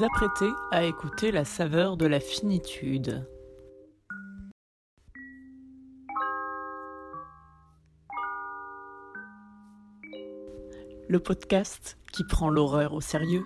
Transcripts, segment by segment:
Vous apprêtez à écouter la saveur de la finitude. Le podcast qui prend l'horreur au sérieux.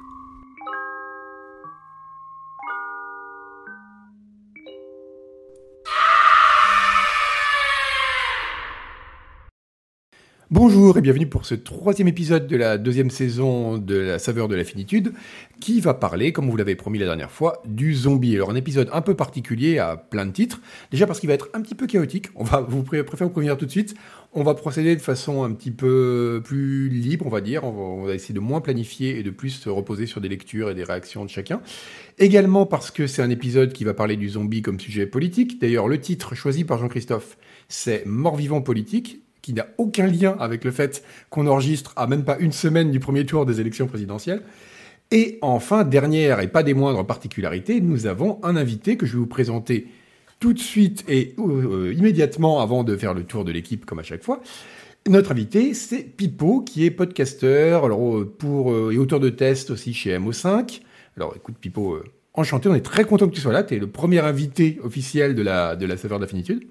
Bonjour et bienvenue pour ce troisième épisode de la deuxième saison de La saveur de la finitude, qui va parler, comme vous l'avez promis la dernière fois, du zombie. Alors un épisode un peu particulier à plein de titres, déjà parce qu'il va être un petit peu chaotique, on va vous pré- vous prévenir tout de suite, on va procéder de façon un petit peu plus libre, on va dire, on va essayer de moins planifier et de plus se reposer sur des lectures et des réactions de chacun. Également parce que c'est un épisode qui va parler du zombie comme sujet politique, d'ailleurs le titre choisi par Jean-Christophe, c'est Mort-vivant politique, qui n'a aucun lien avec le fait qu'on enregistre à même pas une semaine du premier tour des élections présidentielles. Et enfin, dernière et pas des moindres particularités, nous avons un invité que je vais vous présenter tout de suite et euh, immédiatement avant de faire le tour de l'équipe comme à chaque fois. Notre invité, c'est Pipo, qui est podcasteur euh, euh, et auteur de tests aussi chez MO5. Alors écoute Pipo, enchanté, on est très content que tu sois là, tu es le premier invité officiel de la, de la saveur de la finitude.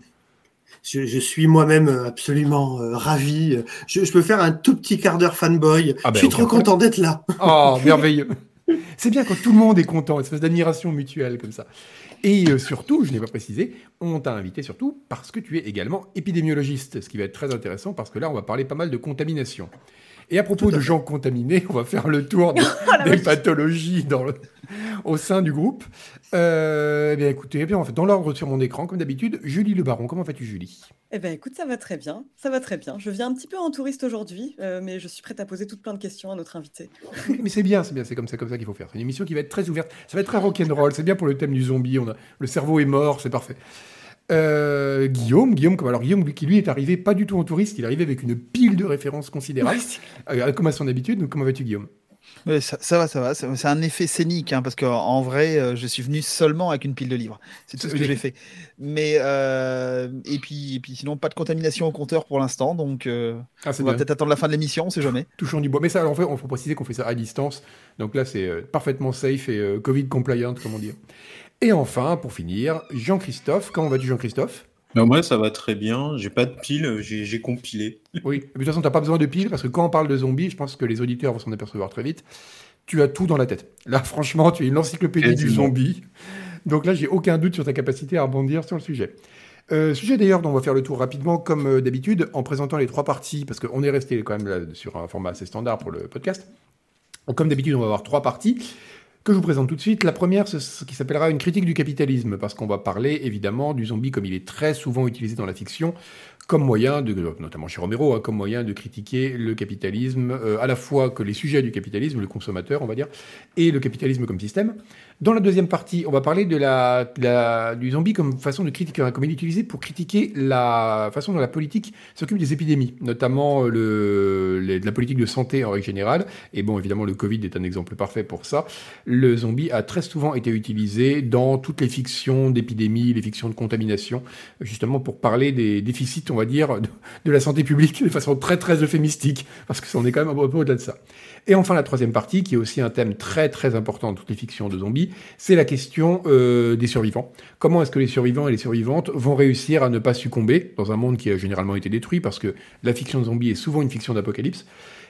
Je, je suis moi-même absolument euh, ravi. Je, je peux faire un tout petit quart d'heure fanboy. Ah ben, je suis trop content d'être là. Oh, merveilleux. C'est bien quand tout le monde est content, une espèce d'admiration mutuelle comme ça. Et euh, surtout, je n'ai pas précisé, on t'a invité surtout parce que tu es également épidémiologiste, ce qui va être très intéressant parce que là, on va parler pas mal de contamination. Et à propos à de fait. gens contaminés, on va faire le tour de- des pathologies dans le- au sein du groupe. Euh, eh bien, écoutez, eh bien, en fait, dans l'ordre sur mon écran, comme d'habitude, Julie Le Baron. Comment vas-tu, Julie? Eh ben écoute, ça va très bien, ça va très bien. Je viens un petit peu en touriste aujourd'hui, euh, mais je suis prête à poser toutes plein de questions à notre invité. Mais c'est bien, c'est bien, c'est comme ça, comme ça qu'il faut faire. C'est une émission qui va être très ouverte. Ça va être très rock'n'roll. C'est bien pour le thème du zombie. On a le cerveau est mort, c'est parfait. Euh, Guillaume, Guillaume, comme alors Guillaume lui, qui lui est arrivé pas du tout en touriste, il est arrivé avec une pile de références considérables, euh, comme à son habitude. Donc comment vas-tu, Guillaume? Ça, ça va, ça va. C'est un effet scénique, hein, parce qu'en en vrai, euh, je suis venu seulement avec une pile de livres. C'est tout ce que j'ai fait. Mais euh, et puis, et puis, sinon, pas de contamination au compteur pour l'instant, donc euh, Ah, c'est on va peut-être attendre la fin de l'émission, on sait jamais. Touchant du bois. Mais ça, alors, en fait, on faut préciser qu'on fait ça à distance. Donc là, c'est euh, parfaitement safe et euh, Covid compliant, comment dire. Et enfin, pour finir, Jean-Christophe. Comment vas-tu, Jean-Christophe? Non, moi, ça va très bien. J'ai pas de pile, j'ai compilé. Oui, mais de toute façon, tu n'as pas besoin de piles parce que quand on parle de zombies, je pense que les auditeurs vont s'en apercevoir très vite. Tu as tout dans la tête. Là, franchement, tu es une encyclopédie du zombie. Donc là, j'ai aucun doute sur ta capacité à rebondir sur le sujet. Euh, sujet d'ailleurs dont on va faire le tour rapidement, comme euh, d'habitude, en présentant les trois parties, parce qu'on est resté quand même là sur un format assez standard pour le podcast. Donc, comme d'habitude, on va avoir trois parties que je vous présente tout de suite. La première, c'est ce qui s'appellera une critique du capitalisme, parce qu'on va parler évidemment du zombie comme il est très souvent utilisé dans la fiction, comme moyen de, notamment chez Romero, hein, comme moyen de critiquer le capitalisme, euh, à la fois que les sujets du capitalisme, le consommateur, on va dire, et le capitalisme comme système. Dans la deuxième partie, on va parler de la, de la- du zombie comme façon de critiquer, comme il est utilisé pour critiquer la façon dont la politique s'occupe des épidémies, notamment le, les- la politique de santé en règle générale. Et bon, évidemment, le Covid est un exemple parfait pour ça. Le zombie a très souvent été utilisé dans toutes les fictions d'épidémies, les fictions de contamination, justement pour parler des déficits, on va dire, de, de la santé publique de façon très très euphémistique, parce que ça en est quand même un peu au-delà de ça. Et enfin, la troisième partie, qui est aussi un thème très très important dans toutes les fictions de zombies, c'est la question euh, des survivants. Comment est-ce que les survivants et les survivantes vont réussir à ne pas succomber dans un monde qui a généralement été détruit, parce que la fiction de zombie est souvent une fiction d'apocalypse?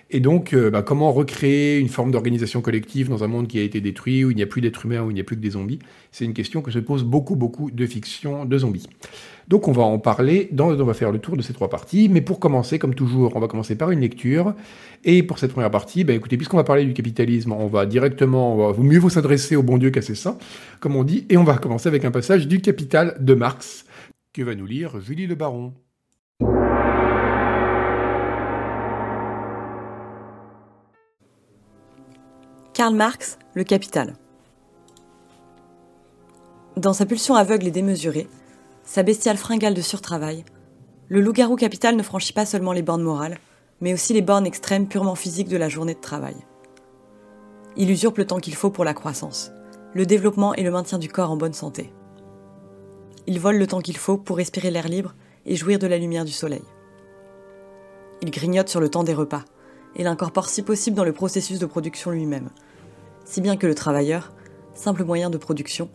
Et donc, euh, bah, comment recréer une forme d'organisation collective dans un monde qui a été détruit, où il n'y a plus d'êtres humains, où il n'y a plus que des zombies? C'est une question que se posent beaucoup, beaucoup de fictions de zombies. Donc, on va en parler, dans, on va faire le tour de ces trois parties. Mais pour commencer, comme toujours, on va commencer par une lecture. Et pour cette première partie, bah, écoutez, puisqu'on va parler du capitalisme, on va directement, on va, vaut mieux vous s'adresser au bon Dieu qu'à ses saints, comme on dit. Et on va commencer avec un passage du Capital de Marx, que va nous lire Julie Le Baron? Karl Marx, Le Capital. Dans sa pulsion aveugle et démesurée, sa bestiale fringale de surtravail, le loup-garou capital ne franchit pas seulement les bornes morales, mais aussi les bornes extrêmes purement physiques de la journée de travail. Il usurpe le temps qu'il faut pour la croissance, le développement et le maintien du corps en bonne santé. Il vole le temps qu'il faut pour respirer l'air libre et jouir de la lumière du soleil. Il grignote sur le temps des repas et l'incorpore si possible dans le processus de production lui-même, si bien que le travailleur, simple moyen de production,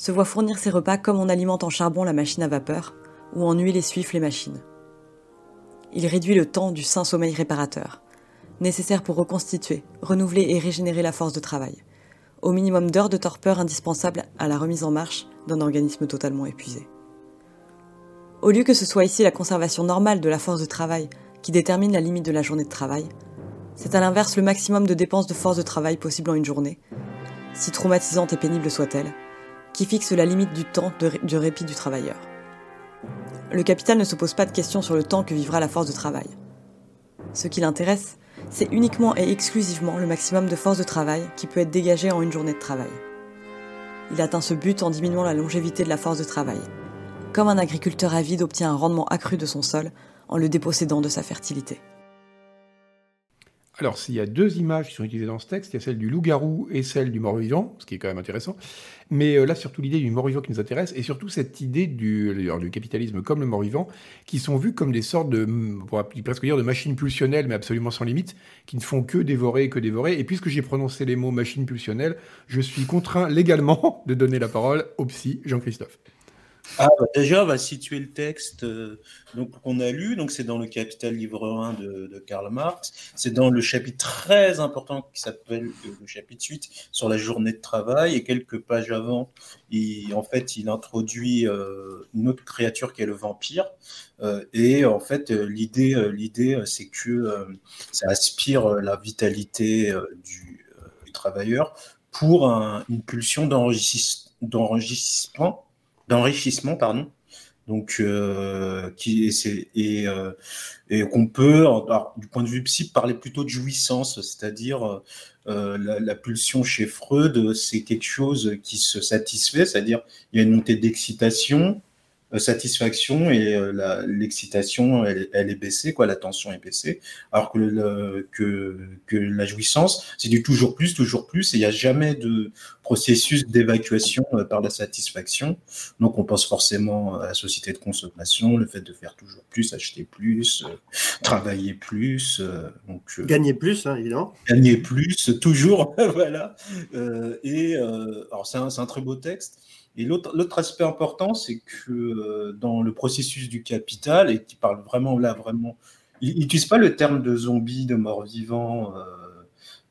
se voit fournir ses repas comme on alimente en charbon la machine à vapeur ou en huile et suif les machines. Il réduit le temps du sain sommeil réparateur, nécessaire pour reconstituer, renouveler et régénérer la force de travail, au minimum d'heures de torpeur indispensables à la remise en marche d'un organisme totalement épuisé. Au lieu que ce soit ici la conservation normale de la force de travail qui détermine la limite de la journée de travail, c'est à l'inverse le maximum de dépenses de force de travail possible en une journée, si traumatisante et pénible soit-elle, qui fixe la limite du temps de, de répit du travailleur. Le capital ne se pose pas de questions sur le temps que vivra la force de travail. Ce qui l'intéresse, c'est uniquement et exclusivement le maximum de force de travail qui peut être dégagé en une journée de travail. Il atteint ce but en diminuant la longévité de la force de travail, comme un agriculteur avide obtient un rendement accru de son sol en le dépossédant de sa fertilité. Alors, s'il y a deux images qui sont utilisées dans ce texte, il y a celle du loup-garou et celle du mort-vivant, ce qui est quand même intéressant. Mais euh, là, surtout l'idée du mort-vivant qui nous intéresse, et surtout cette idée du, du capitalisme comme le mort-vivant, qui sont vus comme des sortes de, on presque dire, de machines pulsionnelles, mais absolument sans limite, qui ne font que dévorer et que dévorer. Et puisque j'ai prononcé les mots machines pulsionnelles, je suis contraint légalement de donner la parole au psy Jean-Christophe. Ah, bah déjà, on va situer le texte euh, donc qu'on a lu. Donc, c'est dans le Capital livre 1 de, de Karl Marx. C'est dans le chapitre très important qui s'appelle le chapitre 8 sur la journée de travail. Et quelques pages avant, il, en fait, il introduit euh, une autre créature qui est le vampire. Euh, et en fait, l'idée, l'idée, c'est que ça aspire la vitalité du, du, travailleur pour un, une pulsion d'enregistrement d'enrichissement, pardon. Donc, euh, qui et, euh, et qu'on peut, alors, du point de vue psy, parler plutôt de jouissance, c'est-à-dire euh, la, pulsion chez Freud, c'est quelque chose qui se satisfait, c'est-à-dire il y a une montée d'excitation, satisfaction et euh, l'excitation, elle, elle, est baissée, quoi, la tension est baissée, alors que, le, que, que la jouissance, c'est du toujours plus, toujours plus, et il n'y a jamais de processus d'évacuation euh, par la satisfaction. Donc on pense forcément à la société de consommation, le fait de faire toujours plus, acheter plus, euh, travailler plus, euh, donc gagner plus, hein, évidemment. Gagner plus, toujours, voilà. et alors c'est un, un très beau texte. Et l'autre aspect important, c'est que euh, dans le processus du capital, et qui parle vraiment là, vraiment, il n'utilise pas le terme de zombie, de mort-vivant, euh,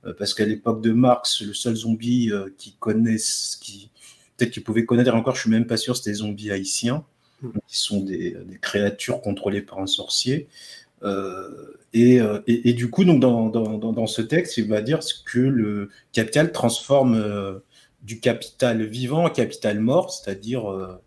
euh, parce qu'à l'époque de Marx, le seul zombie euh, qui connaissent, qui peut-être qu'il pouvait connaître, encore je suis même pas sûr, c'était des zombies haïtiens, mmh. qui sont des, des, créatures contrôlées par un sorcier. Et, et, et, du coup, donc dans, dans, dans, ce texte, il va dire que le capital transforme du capital vivant capital mort, c'est-à-dire euh,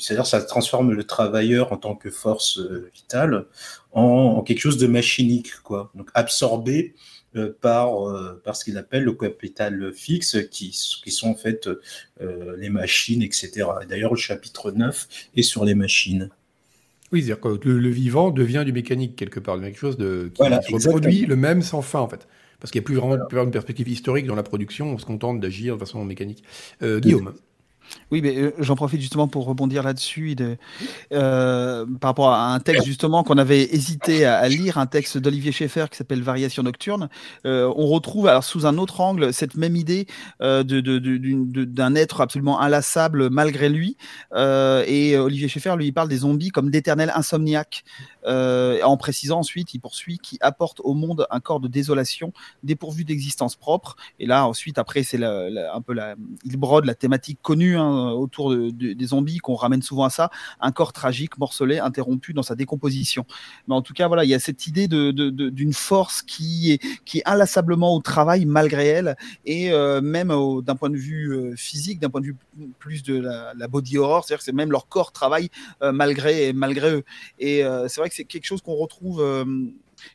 c'est-à-dire ça transforme le travailleur en tant que force euh, vitale en, en, quelque chose de machinique, quoi. Donc absorbé euh, par, euh, par ce qu'il appelle le capital fixe, qui, qui sont en fait les machines, etc. D'ailleurs, le chapitre 9 est sur les machines. Oui, c'est-à-dire que le, le, vivant devient du mécanique quelque part, quelque chose de, qui voilà, reproduit le même sans fin, en fait. Parce qu'il n'y a plus vraiment voilà. une perspective historique dans la production, on se contente d'agir de façon mécanique. Euh, Guillaume. Oui, mais euh, j'en profite justement pour rebondir là-dessus de, euh, par rapport à un texte justement qu'on avait hésité à, lire, un texte d'Olivier Schaeffer qui s'appelle Variation nocturne. Euh, on retrouve alors sous un autre angle cette même idée de, d'un être absolument inlassable malgré lui. Et Olivier Schaeffer lui il parle des zombies comme d'éternels insomniaques. En précisant ensuite, il poursuit, qui apporte au monde un corps de désolation dépourvu d'existence propre. Et là, ensuite, après, c'est un peu la, il brode la thématique connue hein, autour de, de, des zombies qu'on ramène souvent à ça, un corps tragique, morcelé, interrompu dans sa décomposition. Mais en tout cas, voilà, il y a cette idée de, d'une force qui est, qui est inlassablement au travail malgré elle, et euh, même d'un point de vue euh, physique, d'un point de vue plus de la, body horror, c'est-à-dire que c'est même leur corps travaille euh, malgré, malgré eux. Et c'est vrai que c'est quelque chose qu'on retrouve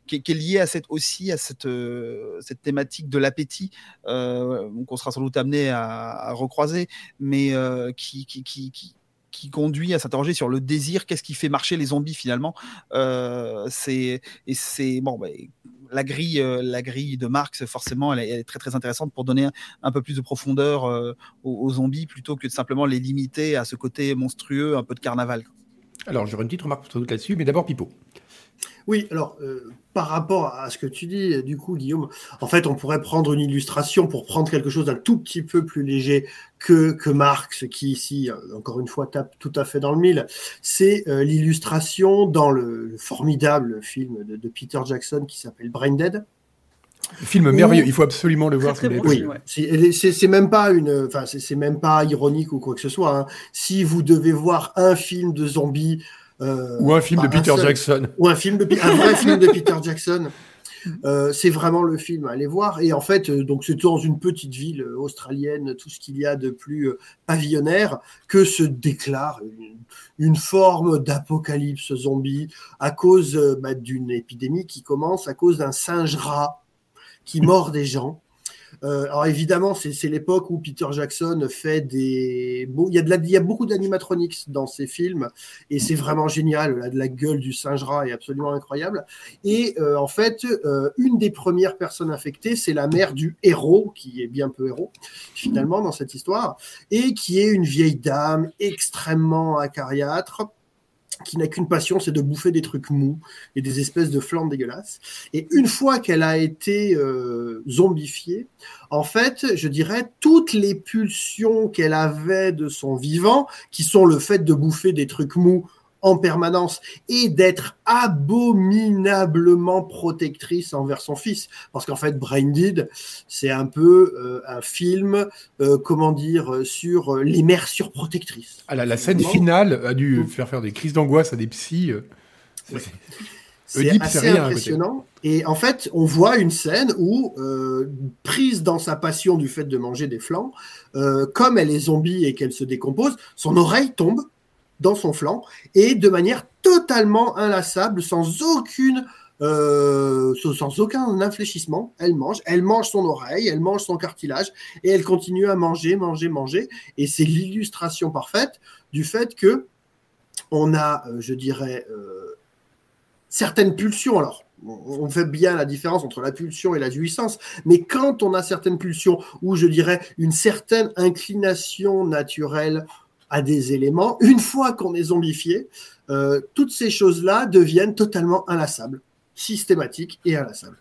qui, est, qui, est, lié à aussi à cette, euh, cette thématique de l'appétit euh, qu'on sera sans doute amené à, recroiser, mais euh, qui, conduit à s'interroger sur le désir, qu'est-ce qui fait marcher les zombies finalement. C'est bon. Bah, la grille, de Marx, forcément, elle est, très intéressante pour donner un, peu plus de profondeur aux, aux, zombies plutôt que de simplement les limiter à ce côté monstrueux, un peu de carnaval. Alors, j'aurais une petite remarque là-dessus, mais d'abord Pipo. Oui, alors euh, par rapport à ce que tu dis, du coup, Guillaume, en fait, on pourrait prendre une illustration pour prendre quelque chose d'un tout petit peu plus léger que, que Marx, qui ici, euh, encore une fois, tape tout à fait dans le mille. C'est euh, l'illustration dans le, le formidable film de, de Peter Jackson qui s'appelle Brain Dead. Film merveilleux, il faut absolument le voir. Très, très bon ouais. C'est- même pas une, enfin c'est c'est même pas ironique ou quoi que ce soit. hein. Si vous devez voir un film de zombies euh. Ou un film de un Peter seul, Jackson. ou un film de un vrai film de Peter Jackson. Euh, c'est vraiment le film à aller voir. Et en fait, euh, donc c'est dans une petite ville euh, australienne, tout ce qu'il y a de plus euh, pavillonnaire, que se déclare une, une forme d'apocalypse zombie à cause bah, d'une épidémie qui commence à cause d'un singe rat qui mord des gens. Euh, alors évidemment, c'est l'époque où Peter Jackson fait des... Il, y a de la- il beaucoup d'animatronics dans ses films et c'est vraiment génial. La gueule du singe rat est absolument incroyable. Et euh, en fait, euh, une des premières personnes infectées, c'est la mère du héros, qui est bien peu héros finalement dans cette histoire, et qui est une vieille dame extrêmement acariâtre qui n'a qu'une passion, c'est de bouffer des trucs mous et des espèces de flammes dégueulasses. Et une fois qu'elle a été euh, zombifiée, en fait, je dirais, toutes les pulsions qu'elle avait de son vivant, qui sont le fait de bouffer des trucs mous en permanence et d'être abominablement protectrice envers son fils. Parce qu'en fait, Brain Dead, c'est un peu euh, un film, euh, comment dire, euh, sur euh, les mères surprotectrices. Ah, la, la scène finale a dû faire faire des crises d'angoisse à des psys. C'est- Ouais. assez rien impressionnant. Et en fait, on voit une scène où, euh, prise dans sa passion du fait de manger des flancs, euh, comme elle est zombie et qu'elle se décompose, son oreille tombe dans son flanc et de manière totalement inlassable, sans aucune, euh, sans- aucun infléchissement, elle mange, elle mange son oreille, elle mange son cartilage et elle continue à manger, manger, manger. Et c'est l'illustration parfaite du fait que on a, euh, je dirais, euh, certaines pulsions. Alors, on fait bien la différence entre la pulsion et la jouissance, mais quand on a certaines pulsions ou je dirais une certaine inclination naturelle à des éléments, une fois qu'on est zombifié, euh, toutes ces choses-là deviennent totalement inlassables, systématiques et inlassables.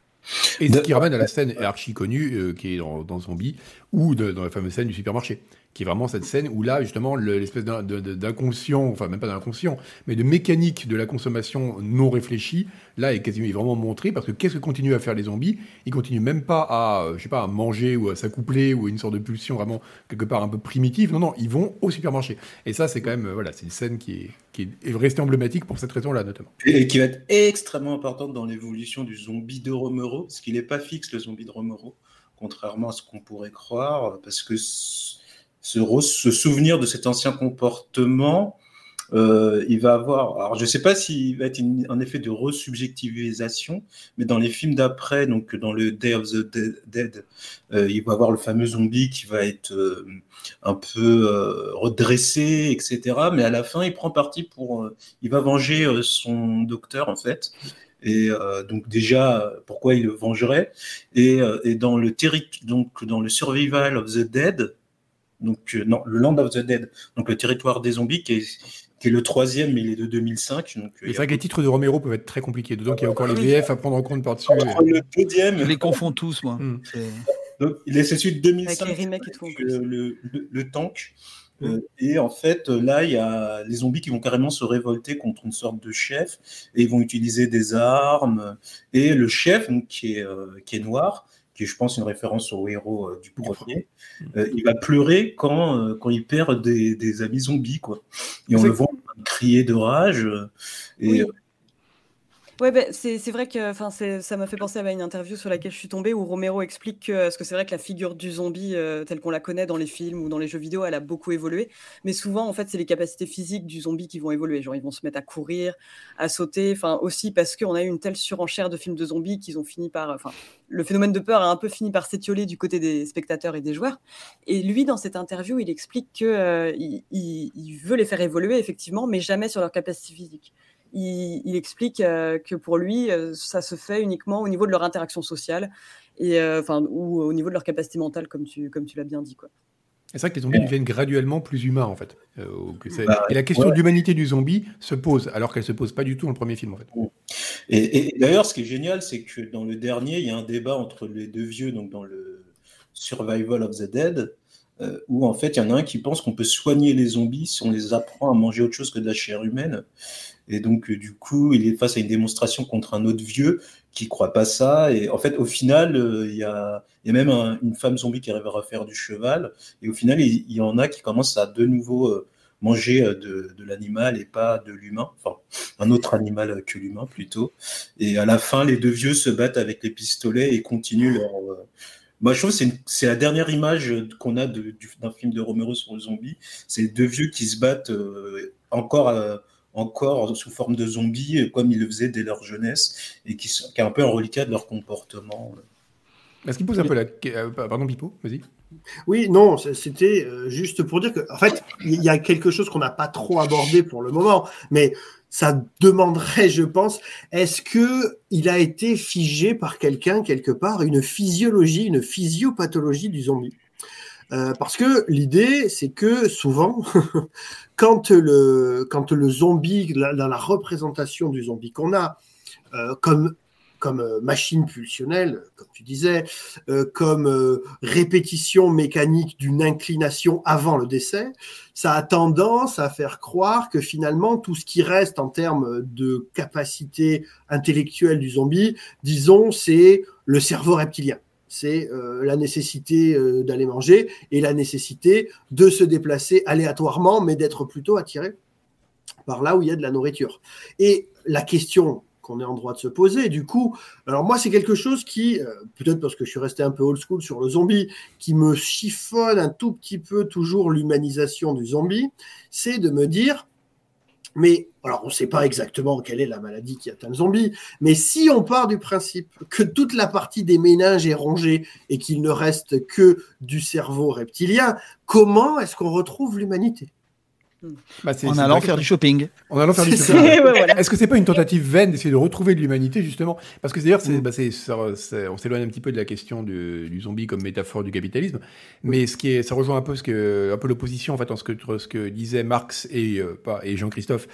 Et ce qui ramène à la scène archi connue euh, qui est dans, dans Zombie ou de- dans la fameuse scène du supermarché, qui est vraiment cette scène où là justement le- l'espèce d'inconscient, enfin même pas d'inconscient, mais de mécanique de la consommation non réfléchie, là est quasiment vraiment montré parce que qu'est-ce que continuent à faire les zombies? Ils continuent même pas à, euh, je sais pas, à manger ou à s'accoupler ou à une sorte de pulsion vraiment quelque part un peu primitive. Non, non, ils vont au supermarché. Et ça c'est quand même euh, voilà, c'est une scène qui est, qui est restée emblématique pour cette raison-là notamment. Et qui va être extrêmement importante dans l'évolution du zombie de Romero, parce qu'il n'est pas fixe le zombie de Romero, contrairement à ce qu'on pourrait croire, parce que re- ce souvenir de cet ancien comportement, euh, il va avoir. Alors, je ne sais pas s'il va être un effet de resubjectivisation, mais dans les films d'après, donc dans le Day of the Dead, euh, il va avoir le fameux zombie qui va être euh, un peu redressé, etc. Mais à la fin, il prend parti pour. il va venger son docteur, en fait. Et donc déjà, pourquoi il le vengerait et, dans le donc dans le Survival of the Dead, donc euh, non, le Land of the Dead, donc le territoire des zombies, qui est, qui est le troisième, mais il est de 2005. Donc, euh, Et il y c'est a vrai que les titres de Romero peuvent être très compliqués. Dedans, il y a encore les. VF à prendre en compte par-dessus. le deuxième, Je les confonds tous, moi. Hmm. C'est- donc, il est celui de 2005. Avec les remakes et tout, euh, le, le, le tank. Euh, et en fait, euh, là, il y a les zombies qui vont carrément se révolter contre une sorte de chef et ils vont utiliser des armes. Et le chef, donc, qui, est, euh, qui est noir, qui est, je pense, une référence au héros euh, du premier, euh, il va pleurer quand, euh, quand il perd des, des amis zombies. Quoi. Et on le voit crier de rage. et, Oui. Ouais, ben, c'est vrai que ça m'a fait penser à une interview sur laquelle je suis tombée où Romero explique que, parce que c'est vrai que la figure du zombie euh, telle qu'on la connaît dans les films ou dans les jeux vidéo, elle a beaucoup évolué. Mais souvent, en fait, c'est les capacités physiques du zombie qui vont évoluer. Genre, ils vont se mettre à courir, à sauter. Enfin, aussi parce qu'on a eu une telle surenchère de films de zombies qu'ils ont fini par. Enfin, le phénomène de peur a un peu fini par s'étioler du côté des spectateurs et des joueurs. Et lui, dans cette interview, il explique que euh, il veut les faire évoluer effectivement, mais jamais sur leur capacité physique il, il explique euh, que pour lui, euh, ça se fait uniquement au niveau de leur interaction sociale et euh, enfin ou au niveau de leur capacité mentale, comme tu comme tu l'as bien dit quoi. C'est vrai que les zombies deviennent graduellement plus humains, en fait. Euh, bah, et la question de l'humanité du zombie se pose, alors qu'elle se pose pas du tout dans le premier film, en fait. Et, d'ailleurs, ce qui est génial, c'est que dans le dernier, il y a un débat entre les deux vieux, donc dans le Survival of the Dead, euh, où en fait, il y en a un qui pense qu'on peut soigner les zombies si on les apprend à manger autre chose que de la chair humaine. Et donc, euh, du coup, il est face à une démonstration contre un autre vieux qui croit pas ça. Et en fait, au final, euh, il y, a, même une femme zombie qui arrive à faire du cheval. Et au final, il, y en a qui commencent à de nouveau euh, manger de, l'animal et pas de l'humain. Enfin, un autre animal que l'humain plutôt. Et à la fin, les deux vieux se battent avec les pistolets et continuent leur. Moi, je trouve que c'est la dernière image qu'on a d'un film de Romero sur le zombie. C'est deux vieux qui se battent encore encore sous forme de zombies, comme ils le faisaient dès leur jeunesse, et qui, qui est un peu un reliquat de leur comportement. Est-ce qu'il pose un peu la... Euh, pardon, Pipo, vas-y. Oui, non, c'était euh, juste pour dire que, en fait, il y a quelque chose qu'on n'a pas trop abordé pour le moment, mais ça demanderait, je pense, est-ce que il a été figé par quelqu'un quelque part, une physiologie, une physiopathologie du zombie? Euh, parce que l'idée, c'est que souvent, quand, le, quand le zombie, dans la représentation du zombie qu'on a, euh, comme, comme euh, machine pulsionnelle, comme tu disais, comme répétition mécanique d'une inclination avant le décès, ça a tendance à faire croire que finalement, tout ce qui reste en termes de capacité intellectuelle du zombie, disons, c'est le cerveau reptilien c'est euh, la nécessité euh, d'aller manger et la nécessité de se déplacer aléatoirement, mais d'être plutôt attiré par là où il y a de la nourriture. Et la question qu'on est en droit de se poser, du coup, alors moi c'est quelque chose qui, euh, peut-être parce que je suis resté un peu old school sur le zombie, qui me chiffonne un tout petit peu toujours l'humanisation du zombie, c'est de me dire, mais alors on ne sait pas exactement quelle est la maladie qui atteint le zombie, mais si on part du principe que toute la partie des méninges est rongée et qu'il ne reste que du cerveau reptilien, comment est-ce qu'on retrouve l'humanité? Bah, en allant faire du shopping. En allant faire du shopping. Est-ce que c'est pas une tentative vaine d'essayer de retrouver de l'humanité justement? Parce que d'ailleurs, mm. bah, on s'éloigne un petit peu de la question du, zombie comme métaphore du capitalisme, mais ce qui est, ça rejoint un peu ce que, un peu l'opposition en fait entre ce que, ce que disaient Marx et, euh, et Jean-Christophe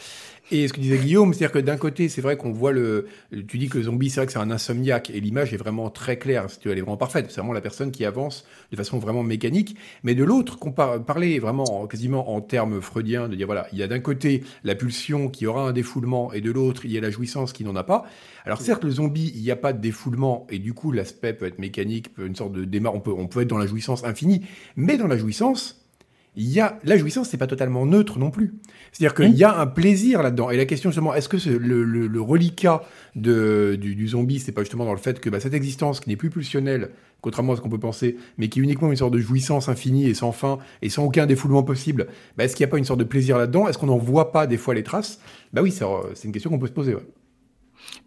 et ce que disait Guillaume, c'est-à-dire que d'un côté, c'est vrai qu'on voit le. Tu dis que le zombie, c'est vrai que c'est un insomniaque, et l'image est vraiment très claire, elle est vraiment parfaite. C'est vraiment la personne qui avance de façon vraiment mécanique. Mais de l'autre, qu'on parlait vraiment quasiment en termes freudiens, de dire voilà, il y a d'un côté la pulsion qui aura un défoulement, et de l'autre, il y a la jouissance qui n'en a pas. Alors certes, le zombie, il n'y a pas de défoulement, et du coup, l'aspect peut être mécanique, une sorte de démarre, on peut, on peut être dans la jouissance infinie, mais dans la jouissance, il y a la jouissance, c'est pas totalement neutre non plus. C'est-à-dire qu'il y a un plaisir là-dedans. Et la question justement, est-ce que le, le, reliquat de, du, du, zombie, c'est pas justement dans le fait que bah, cette existence qui n'est plus pulsionnelle, contrairement à ce qu'on peut penser, mais qui est uniquement une sorte de jouissance infinie et sans fin et sans aucun défoulement possible, bah, est-ce qu'il n'y a pas une sorte de plaisir là-dedans? Est-ce qu'on n'en voit pas des fois les traces? Bah oui, c'est une question qu'on peut se poser.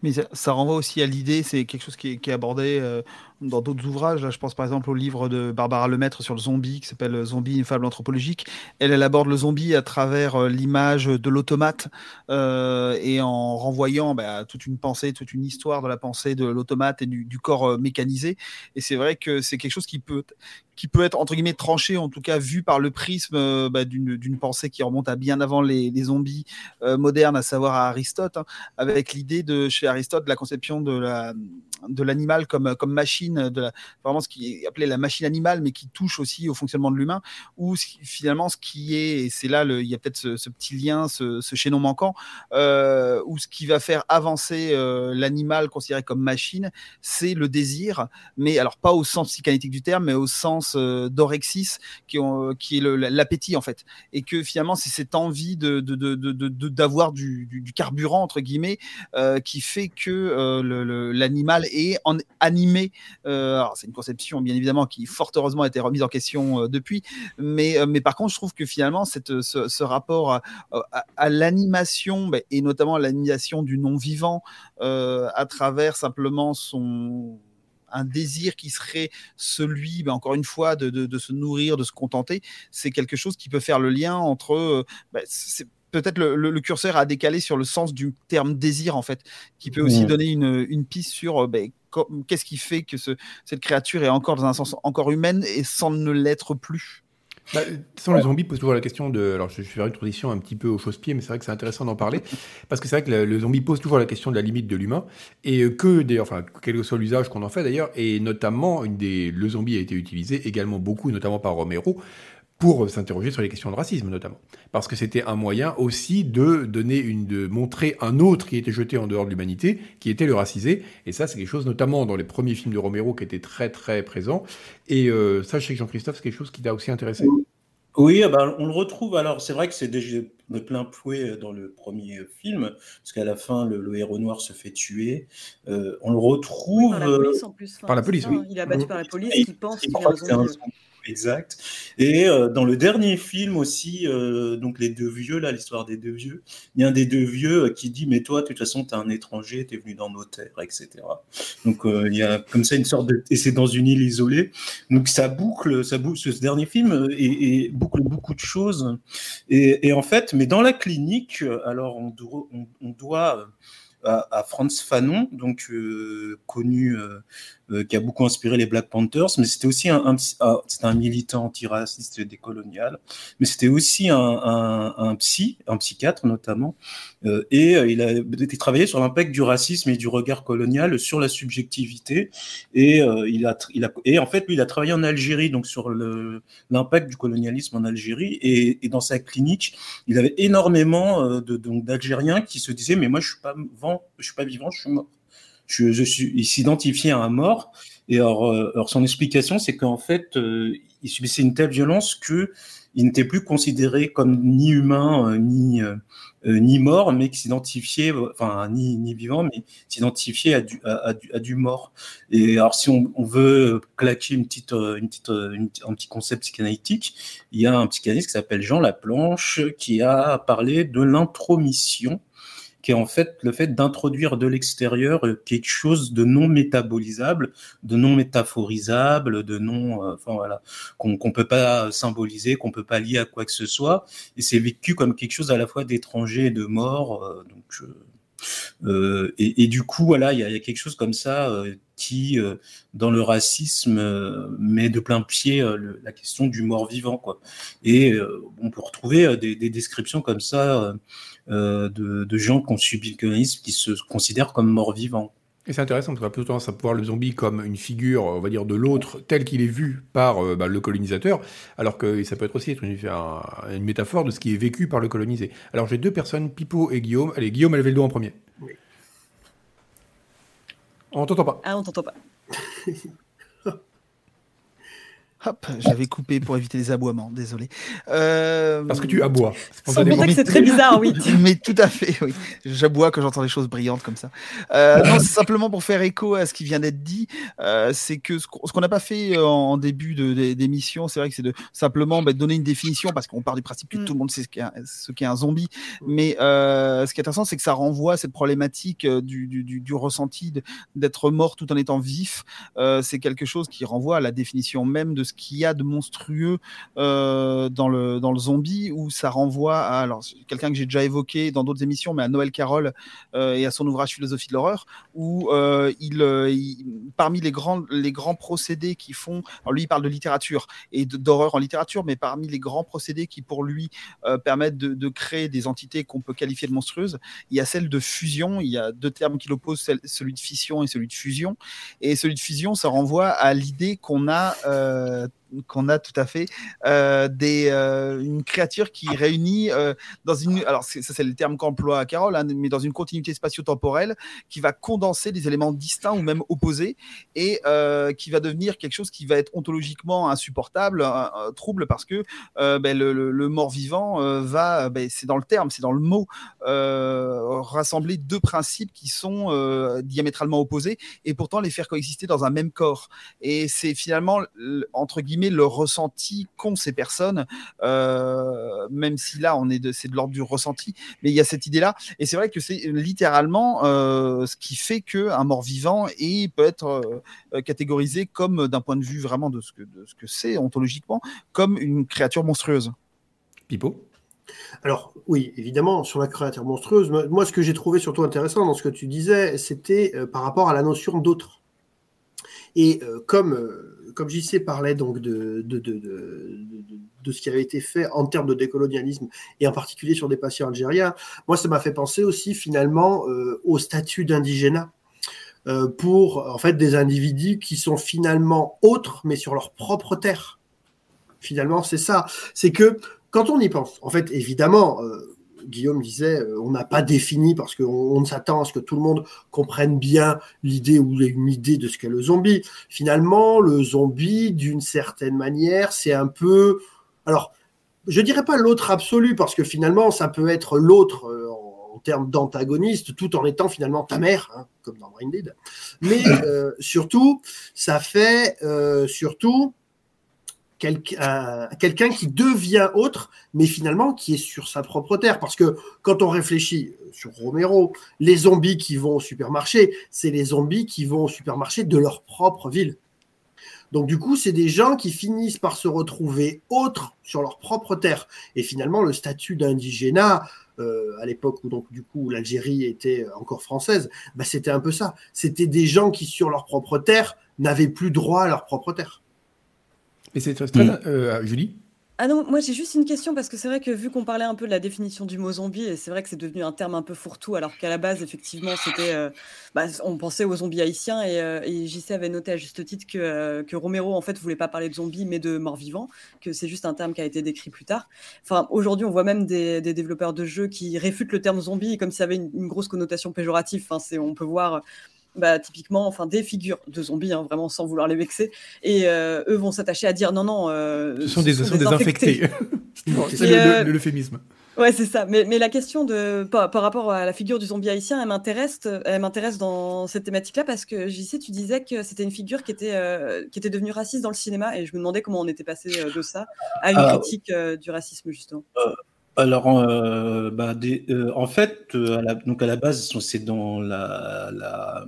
Mais ça, renvoie aussi à l'idée, c'est quelque chose qui est, abordé euh, dans d'autres ouvrages. Là, je pense par exemple au livre de Barbara Lemaître sur le zombie qui s'appelle Zombie, une fable anthropologique. Elle, aborde le zombie à travers euh, l'image de l'automate euh, et en renvoyant bah, toute une pensée, toute une histoire de la pensée de l'automate et du, corps mécanisé. Et c'est vrai que c'est quelque chose qui peut, être entre guillemets tranché, en tout cas vu par le prisme bah, d'une pensée qui remonte à bien avant les, zombies modernes, à savoir à Aristote, hein, avec l'idée de chez Aristote la conception de la de l'animal comme machine, de vraiment ce qui est appelé la machine animale, mais qui touche aussi au fonctionnement de l'humain, ou finalement ce qui est, et c'est là, il y a peut-être ce, petit lien, ce, chaînon manquant, euh, où ce qui va faire avancer euh, l'animal considéré comme machine, c'est le désir, mais alors pas au sens psychanalytique du terme, mais au sens euh, d'orexis, qui, qui est l'appétit en fait, et que finalement c'est cette envie de, d'avoir du, du, carburant entre guillemets qui fait que l'animal en animé. Euh, c'est une conception bien évidemment qui fort heureusement a été remise en question euh, depuis, mais, euh, mais par contre je trouve que finalement cette, ce, rapport à, l'animation bah, et notamment l'animation du non vivant à travers simplement son un désir qui serait celui, bah, encore une fois, de, de, se nourrir, de se contenter, c'est quelque chose qui peut faire le lien entre. Bah, peut-être le, curseur a décalé sur le sens du terme désir, en fait, qui peut aussi donner une, piste sur qu'est-ce qui fait que cette créature est encore dans un sens encore humaine et sans ne l'être plus? Bah, sans les zombies pose toujours la question de. Alors, je vais faire une transition un petit peu au chausse-pied, mais c'est vrai que c'est intéressant d'en parler. parce que c'est vrai que le, zombie pose toujours la question de la limite de l'humain. Et que, d'ailleurs, enfin, quel que soit l'usage qu'on en fait d'ailleurs, et notamment, une des, le zombie a été utilisé également beaucoup, notamment par Romero, pour s'interroger sur les questions de racisme notamment. Parce que c'était un moyen aussi de donner une, de montrer un autre qui était jeté en dehors de l'humanité, qui était le racisé. Et ça, c'est quelque chose, notamment dans les premiers films de Romero, qui était très très présent. Et euh, ça, je sais que Jean-Christophe, c'est quelque chose qui t'a aussi intéressé? Oui, ah ben, on le retrouve. Alors, c'est vrai que c'est déjà de plein fouet dans le premier film, parce qu'à la fin, le, héros noir se fait tuer. Euh, on le retrouve. par la police en plus. par la police, oui. Il est abattu par la police, il, pense qu'il est. Exact. Et euh, dans le dernier film aussi, euh, donc les deux vieux, là, l'histoire des deux vieux, il y a un des deux vieux euh, qui dit Mais toi, de toute façon, tu es un étranger, tu es venu dans nos terres, etc. Donc il y a comme ça une sorte de. Et c'est dans une île isolée. Donc ça boucle, ça boucle, ce dernier film et, boucle beaucoup de choses. Et, en fait, mais dans la clinique, alors on doit à, Franz Fanon, donc euh, connu, euh, euh, qui a beaucoup inspiré les Black Panthers, mais c'était aussi un, un, ah, un militant antiraciste et décolonial, mais c'était aussi un, psy, un psychiatre notamment, et il a été travaillé sur l'impact du racisme et du regard colonial sur la subjectivité, et il a, et en fait lui il a travaillé en Algérie, donc sur l'impact du colonialisme en Algérie, et, et, dans sa clinique il avait énormément de d'Algériens qui se disaient mais moi je suis pas je suis pas vivant, je suis mort. Il s'identifiait à un mort. Et alors, euh, son explication, c'est qu'en fait, euh, il subissait une telle violence que il n'était plus considéré comme ni humain euh, ni ni mort, mais qui s'identifiait, enfin ni, ni vivant, mais s'identifiait à du, à, du, à du mort. Et alors, si on, on veut claquer une petite, une petite, un petit concept psychanalytique, il y a un psychanalyste qui s'appelle Jean Laplanche qui a parlé de l'intromission qui est en fait le fait d'introduire de l'extérieur euh, quelque chose de non métabolisable, de non métaphorisable, de non, euh, enfin voilà, qu'on ne peut pas symboliser, qu'on peut pas lier à quoi que ce soit, et c'est vécu comme quelque chose à la fois d'étranger et de mort. Euh, donc, euh, et, du coup, voilà, il y, a quelque chose comme ça qui, dans le racisme, met de plein pied la question du mort-vivant, quoi. Et on peut retrouver des, descriptions comme ça de, de, gens qui ont subi le colonisme qui se considèrent comme morts-vivants. Et c'est intéressant, parce qu'on a plutôt tendance à voir le zombie comme une figure, on va dire, de l'autre, tel qu'il est vu par euh, bah, le colonisateur, alors que ça peut être aussi être une, une, métaphore de ce qui est vécu par le colonisé. Alors j'ai deux personnes, Pipo et Guillaume. Allez, Guillaume, levez le dos en premier. Oui. On t'entend pas. Ah, on t'entend pas. Hop, j'avais coupé pour éviter les aboiements, désolé. Euh... Parce que tu aboies. c'est très bizarre, oui. Mais tout à fait, oui. J'aboie quand j'entends des choses brillantes comme ça. Euh, non, c'est simplement pour faire écho à ce qui vient d'être dit. Euh, c'est que ce qu'on n'a pas fait en début d'émission, c'est vrai que c'est de simplement bah, donner une définition, parce qu'on part du principe que mm. tout le monde sait ce qu'est un, qu un, zombie. Mais euh, ce qui est intéressant, c'est que ça renvoie à cette problématique du, du, du, du ressenti d'être mort tout en étant vif. Euh, c'est quelque chose qui renvoie à la définition même de ce qu'il y a de monstrueux euh, dans, le, dans le zombie, où ça renvoie à alors quelqu'un que j'ai déjà évoqué dans d'autres émissions, mais à Noël Carroll euh, et à son ouvrage Philosophie de l'horreur, où euh, il, parmi les grands, les grands procédés qui font, alors lui il parle de littérature et d'horreur en littérature, mais parmi les grands procédés qui pour lui permettent de, de, créer des entités qu'on peut qualifier de monstrueuses, il y a celle de fusion, il y a deux termes qui l'opposent, celui de fission et celui de fusion, et celui de fusion, ça renvoie à l'idée qu'on a uh, qu'on a tout à fait euh, des, euh, une créature qui réunit euh, dans une alors ça c'est le terme qu'emploie Carole hein, mais dans une continuité spatio-temporelle qui va condenser des éléments distincts ou même opposés et qui va devenir quelque chose qui va être ontologiquement insupportable trouble parce que ben, le, le, mort-vivant va ben, c'est dans le terme c'est dans le mot rassembler deux principes qui sont diamétralement opposés et pourtant les faire coexister dans un même corps. Et c'est finalement entre guillemets le ressenti qu'ont ces personnes, euh, même si là on est de, c'est de l'ordre du ressenti, mais il y a cette idée-là, et c'est vrai que c'est littéralement euh, ce qui fait que un mort-vivant et peut être euh, catégorisé comme d'un point de vue vraiment de ce que de ce que c'est ontologiquement comme une créature monstrueuse. Pipo? Alors oui, évidemment, sur la créature monstrueuse, moi ce que j'ai trouvé surtout intéressant dans ce que tu disais, c'était par rapport à la notion d'autre. Et comme comme JC parlait donc de, de, de ce qui avait été fait en termes de décolonialisme et en particulier sur des patients algériens, moi ça m'a fait penser aussi finalement euh, au statut d'indigénat euh, pour en fait des individus qui sont finalement autres mais sur leur propre terre. Finalement, c'est ça. C'est que quand on y pense, en fait, évidemment, euh, Guillaume disait, euh, on n'a pas défini parce qu'on on s'attend à ce que tout le monde comprenne bien l'idée ou une idée de ce qu'est le zombie. Finalement, le zombie, d'une certaine manière, c'est un peu, alors, je dirais pas l'autre absolu parce que finalement, ça peut être l'autre euh, en, termes d'antagoniste, tout en étant finalement ta mère, hein, comme dans Dead. Mais euh, surtout, ça fait surtout quelqu'un qui devient autre, mais finalement qui est sur sa propre terre. Parce que quand on réfléchit sur Romero, les zombies qui vont au supermarché, c'est les zombies qui vont au supermarché de leur propre ville. Donc du coup, c'est des gens qui finissent par se retrouver autres sur leur propre terre. Et finalement, le statut d'indigénat, euh, à l'époque où donc du coup l'Algérie était encore française, bah, c'était un peu ça. C'était des gens qui sur leur propre terre n'avaient plus droit à leur propre terre. Et c'est très, mm. euh, Julie? Ah non, moi j'ai juste une question parce que c'est vrai que vu qu'on parlait un peu de la définition du mot zombie, et c'est vrai que c'est devenu un terme un peu fourre-tout, alors qu'à la base, effectivement, c'était. Euh, bah, on pensait aux zombies haïtiens, et, euh, JC avait noté à juste titre que, que Romero, en fait, voulait pas parler de zombies, mais de morts-vivants, que c'est juste un terme qui a été décrit plus tard. Enfin, aujourd'hui, on voit même des, développeurs de jeux qui réfutent le terme zombie comme s'il y avait une, une grosse connotation péjorative. Enfin, on peut voir bah, typiquement, enfin, des figures de zombies, hein, vraiment sans vouloir les vexer. Et euh, eux vont s'attacher à dire non, non. Euh, ce sont des, ce sont des infectés. c'est euh, l'euphémisme. Ouais, c'est ça. Mais, mais, la question de par, rapport à la figure du zombie haïtien, elle m'intéresse, elle m'intéresse dans cette thématique-là parce que JC, tu disais que c'était une figure qui était qui était devenue raciste dans le cinéma et je me demandais comment on était passé de ça à une ah, critique du racisme justement. Alors, euh, bah, euh, en fait, euh, à la, donc à la base, c'est dans la, la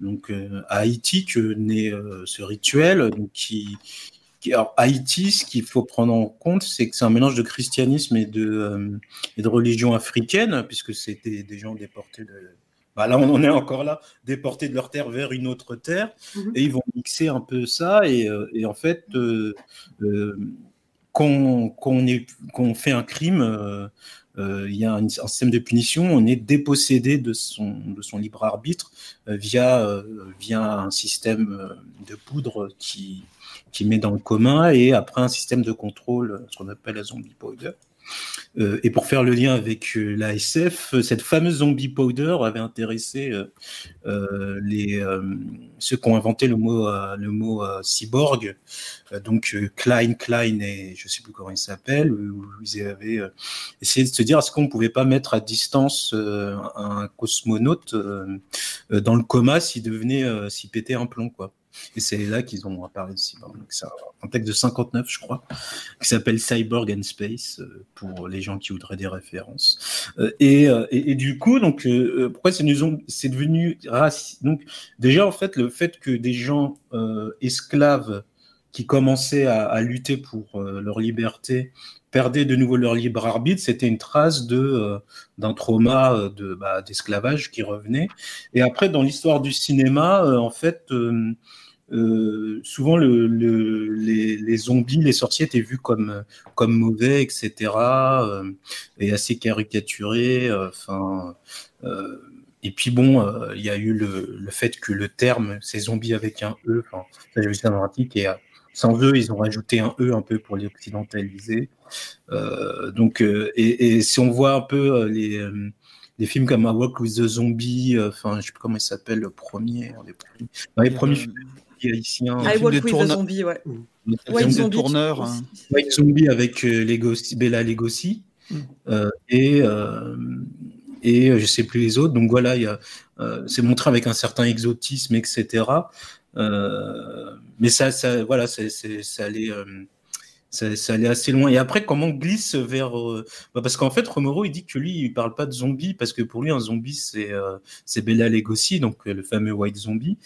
donc à Haïti que naît ce rituel. Donc qui, qui, alors Haïti, ce qu'il faut prendre en compte, c'est que c'est un mélange de christianisme et de et de religion africaine, puisque c'était des gens déportés de bah là, on en est encore là, déportés de leur terre vers une autre terre, mmh et ils vont mixer un peu ça, et, et en fait, qu'on fait un crime, euh, euh, il y a un, système de punition, on est dépossédé de son, libre arbitre euh, via, via un système de poudre qui, qui met dans le commun et après un système de contrôle, ce qu'on appelle la zombie powder. Euh, et pour faire le lien avec euh, la SF, euh, cette fameuse zombie powder avait intéressé les, ceux qui ont inventé le mot, le mot cyborg, donc Klein, Klein et je ne sais plus comment il s'appelle, où ils avaient essayé de se dire est-ce qu'on ne pouvait pas mettre à distance un cosmonaute dans le coma s'il devenait, s'il pétait un plomb, quoi. Et c'est là qu'ils ont de cyborg. C'est un texte de 59, je crois, qui s'appelle Cyborg and Space, euh, pour les gens qui voudraient des références. Euh, euh, et, et, du coup, donc, pourquoi c'est devenu raciste Donc, déjà, en fait, le fait que des gens esclaves qui commençaient à, lutter pour leur liberté perdaient de nouveau leur libre arbitre, c'était une trace de d'un trauma de bah, d'esclavage qui revenait. Et après, dans l'histoire du cinéma, en fait, euh, souvent le, les, zombies, les sorciers étaient vus comme, comme mauvais, etc. Euh, et assez caricaturés. Euh, enfin. et puis bon, il y a eu le, le, fait que le terme, c'est zombies avec un E, enfin, j'ai vu ça dans l'article, et sans E, ils ont rajouté un E un peu pour les occidentaliser. donc, et, et, si on voit un peu les, les films comme A Walk with the Zombie, enfin, je sais plus comment il s'appelle, le premier, les premiers, les premiers films haïtien. I Walk with the Zombie, ouais. White Zombie. Tourneur, hein. White Zombie avec euh, Legosi, Bella Legosi. Mm. Euh, et, euh, et euh, je sais plus les autres. Donc voilà, a, euh, c'est montré avec un certain exotisme, etc. mais ça, ça, voilà, c'est, ça allait ça, allait assez loin. Et après, comment on glisse vers. Euh, bah parce qu'en fait, Romero, il dit que lui, il parle pas de zombie, parce que pour lui, un zombie, c'est euh, Bella Lugosi, donc euh, le fameux White Zombie.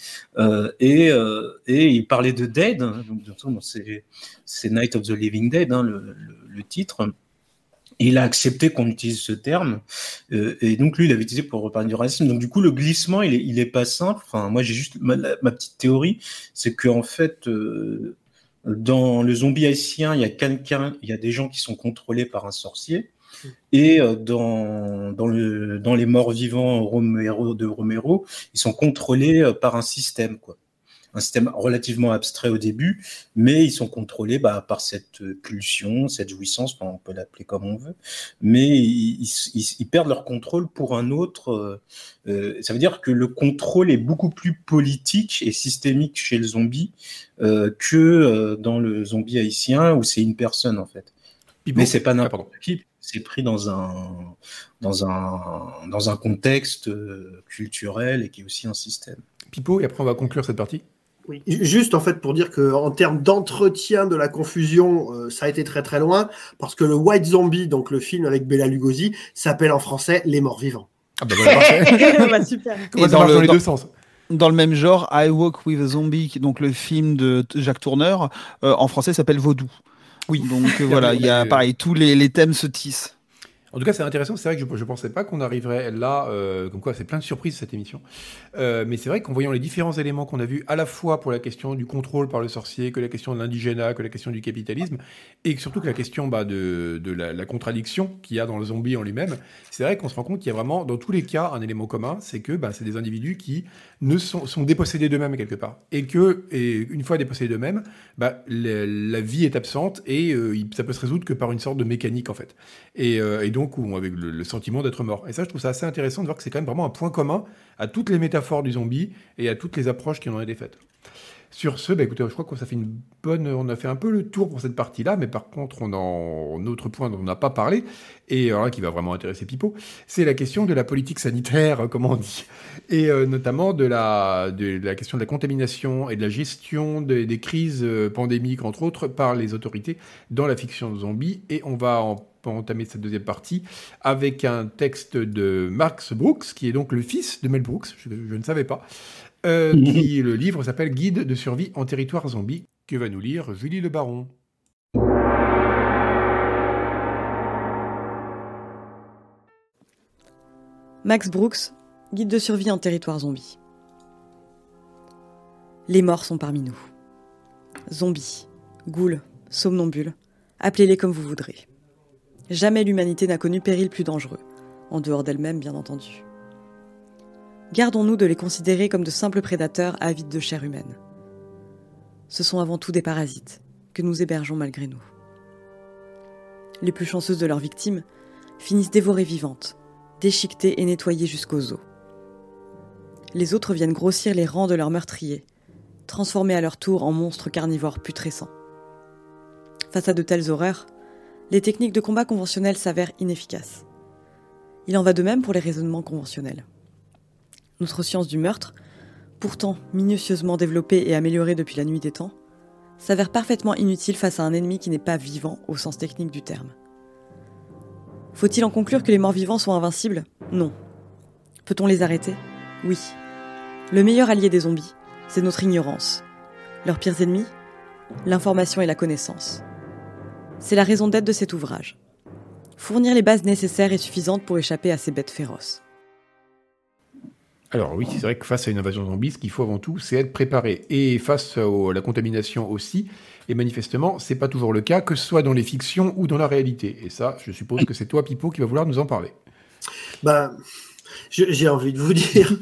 et, et il parlait de Dead, hein, c'est Night of the Living Dead, hein, le, le, titre. il a accepté qu'on utilise ce terme. et donc, lui, il avait utilisé pour reparler du racisme. Donc, du coup, le glissement, il est, il est pas simple. Enfin, moi, j'ai juste ma, ma, petite théorie, c'est qu'en fait, Dans le zombie haïtien, il y a quelqu'un, il y a des gens qui sont contrôlés par un sorcier. Et euh, dans, dans, le, dans les morts vivants Romero, de Romero, ils sont contrôlés euh, par un système. Quoi un système relativement abstrait au début, mais ils sont contrôlés bah, par cette pulsion, cette jouissance, on peut l'appeler comme on veut, mais ils, perdent leur contrôle pour un autre. Euh, euh, ça veut dire que le contrôle est beaucoup plus politique et systémique chez le zombie euh, que dans le zombie haïtien où c'est une personne en fait. mais c'est pas n'importe qui c'est pris dans un, dans un, dans un contexte culturel et qui est aussi un système. Pipo, et après on va conclure cette partie. Oui. Juste en fait pour dire que en termes d'entretien de la confusion, euh, ça a été très très loin parce que le White Zombie, donc le film avec Bella Lugosi, s'appelle en français Les Morts Vivants. Ah bah, bah, bah super. Comment ça marche dans les deux sens? dans le même genre, I Walk with a Zombie, donc le film de Jacques Tourneur, euh, en français s'appelle Vaudou. Oui. Donc euh, voilà, il y a pareil, tous les, les thèmes se tissent. En tout cas, c'est intéressant. C'est vrai que je ne pensais pas qu'on arriverait là. Euh, comme quoi, c'est plein de surprises cette émission. Euh, mais c'est vrai qu'en voyant les différents éléments qu'on a vus, à la fois pour la question du contrôle par le sorcier, que la question de l'indigénat, que la question du capitalisme, et surtout que la question bah, de, la, contradiction qu'il y a dans le zombie en lui-même, c'est vrai qu'on se rend compte qu'il y a vraiment, dans tous les cas, un élément commun, c'est que bah, c'est des individus qui ne sont, dépossédés d'eux-mêmes quelque part. Et que, une fois dépossédés d'eux-mêmes, bah, la, vie est absente et euh, ça peut se résoudre que par une sorte de mécanique en fait. Et, euh, et donc, ou avec le, sentiment d'être mort. Et ça, je trouve ça assez intéressant de voir que c'est quand même vraiment un point commun à toutes les métaphores du zombie et à toutes les approches qui en ont été faites. Sur ce, bah écoutez, je crois que ça fait une bonne. On a fait un peu le tour pour cette partie-là, mais par contre, on a un autre point dont on n'a pas parlé, et qui va vraiment intéresser Pipo, c'est la question de la politique sanitaire, comme on dit, et euh, notamment de la, de question de la contamination et de la gestion des crises euh, pandémiques, entre autres, par les autorités dans la fiction zombie, et on va en entamer cette deuxième partie avec un texte de Max Brooks, qui est donc le fils de Mel Brooks, je, je ne savais pas, euh, qui, le livre s'appelle Guide de survie en territoire zombie, que va nous lire Julie Le Baron? Max Brooks, Guide de survie en territoire zombie. Les morts sont parmi nous. Zombies, ghouls, somnambules, appelez-les comme vous voudrez. Jamais l'humanité n'a connu péril plus dangereux, en dehors d'elle-même bien entendu gardons-nous de les considérer comme de simples prédateurs avides de chair humaine. Ce sont avant tout des parasites que nous hébergeons malgré nous. Les plus chanceuses de leurs victimes finissent dévorées vivantes, déchiquetées et nettoyées jusqu'aux os. Les autres viennent grossir les rangs de leurs meurtriers, transformés à leur tour en monstres carnivores putrescents. Face à de telles horreurs, les techniques de combat conventionnelles s'avèrent inefficaces. Il en va de même pour les raisonnements conventionnels notre science du meurtre, pourtant minutieusement développée et améliorée depuis la nuit des temps, s'avère parfaitement inutile face à un ennemi qui n'est pas vivant au sens technique du terme. Faut-il en conclure que les morts vivants sont invincibles? Non. Peut-on les arrêter? Oui. Le meilleur allié des zombies, c'est notre ignorance. Leurs pires ennemis L'information et la connaissance. C'est la raison d'être de cet ouvrage. Fournir les bases nécessaires et suffisantes pour échapper à ces bêtes féroces. Alors oui, c'est vrai que face à une invasion zombie, ce qu'il faut avant tout, c'est être préparé. Et face à la contamination aussi, et manifestement, c'est pas toujours le cas, que ce soit dans les fictions ou dans la réalité. Et ça, je suppose que c'est toi, Pipo, qui va vouloir nous en parler. Ben, j'ai envie de vous dire,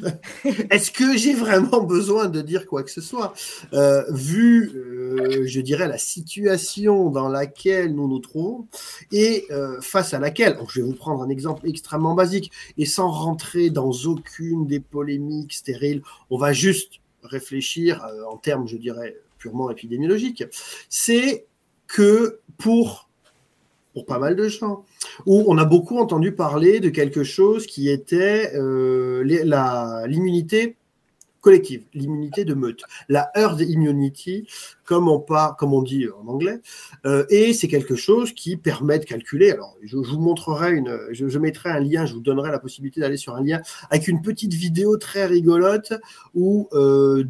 est-ce que j'ai vraiment besoin de dire quoi que ce soit? Euh, Vu, euh, je dirais, la situation dans laquelle nous nous trouvons et euh, face à laquelle, je vais vous prendre un exemple extrêmement basique et sans rentrer dans aucune des polémiques stériles, on va juste réfléchir en termes, je dirais, purement épidémiologiques. C'est que pour pour pas mal de gens, où on a beaucoup entendu parler de quelque chose qui était euh, l'immunité collective, l'immunité de meute, la herd immunity, comme on, comme on dit en anglais, euh, et c'est quelque chose qui permet de calculer. Alors, je, vous montrerai une, je, mettrai un lien, je vous donnerai la possibilité d'aller sur un lien avec une petite vidéo très rigolote où euh,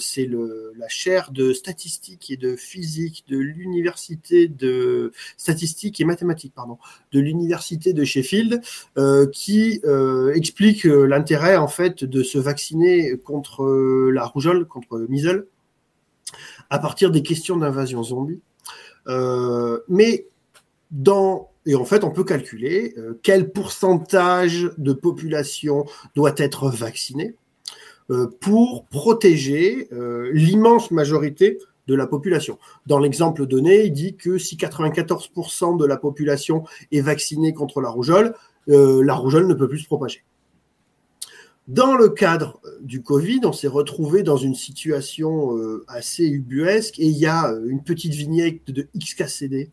c'est la chaire de statistique et de physique de l'université de statistique et mathématiques, pardon, de l'université de Sheffield, euh, qui explique l'intérêt en fait de se vacciner contre la rougeole, contre measles à partir des questions d'invasion zombie. Euh, mais dans et en fait, on peut calculer euh, quel pourcentage de population doit être vaccinée euh, pour protéger l'immense majorité de la population. Dans l'exemple donné, il dit que si 94% de la population est vaccinée contre la rougeole, la rougeole ne peut plus se propager. Dans le cadre du Covid, on s'est retrouvé dans une situation assez ubuesque et il y a une petite vignette de XKCD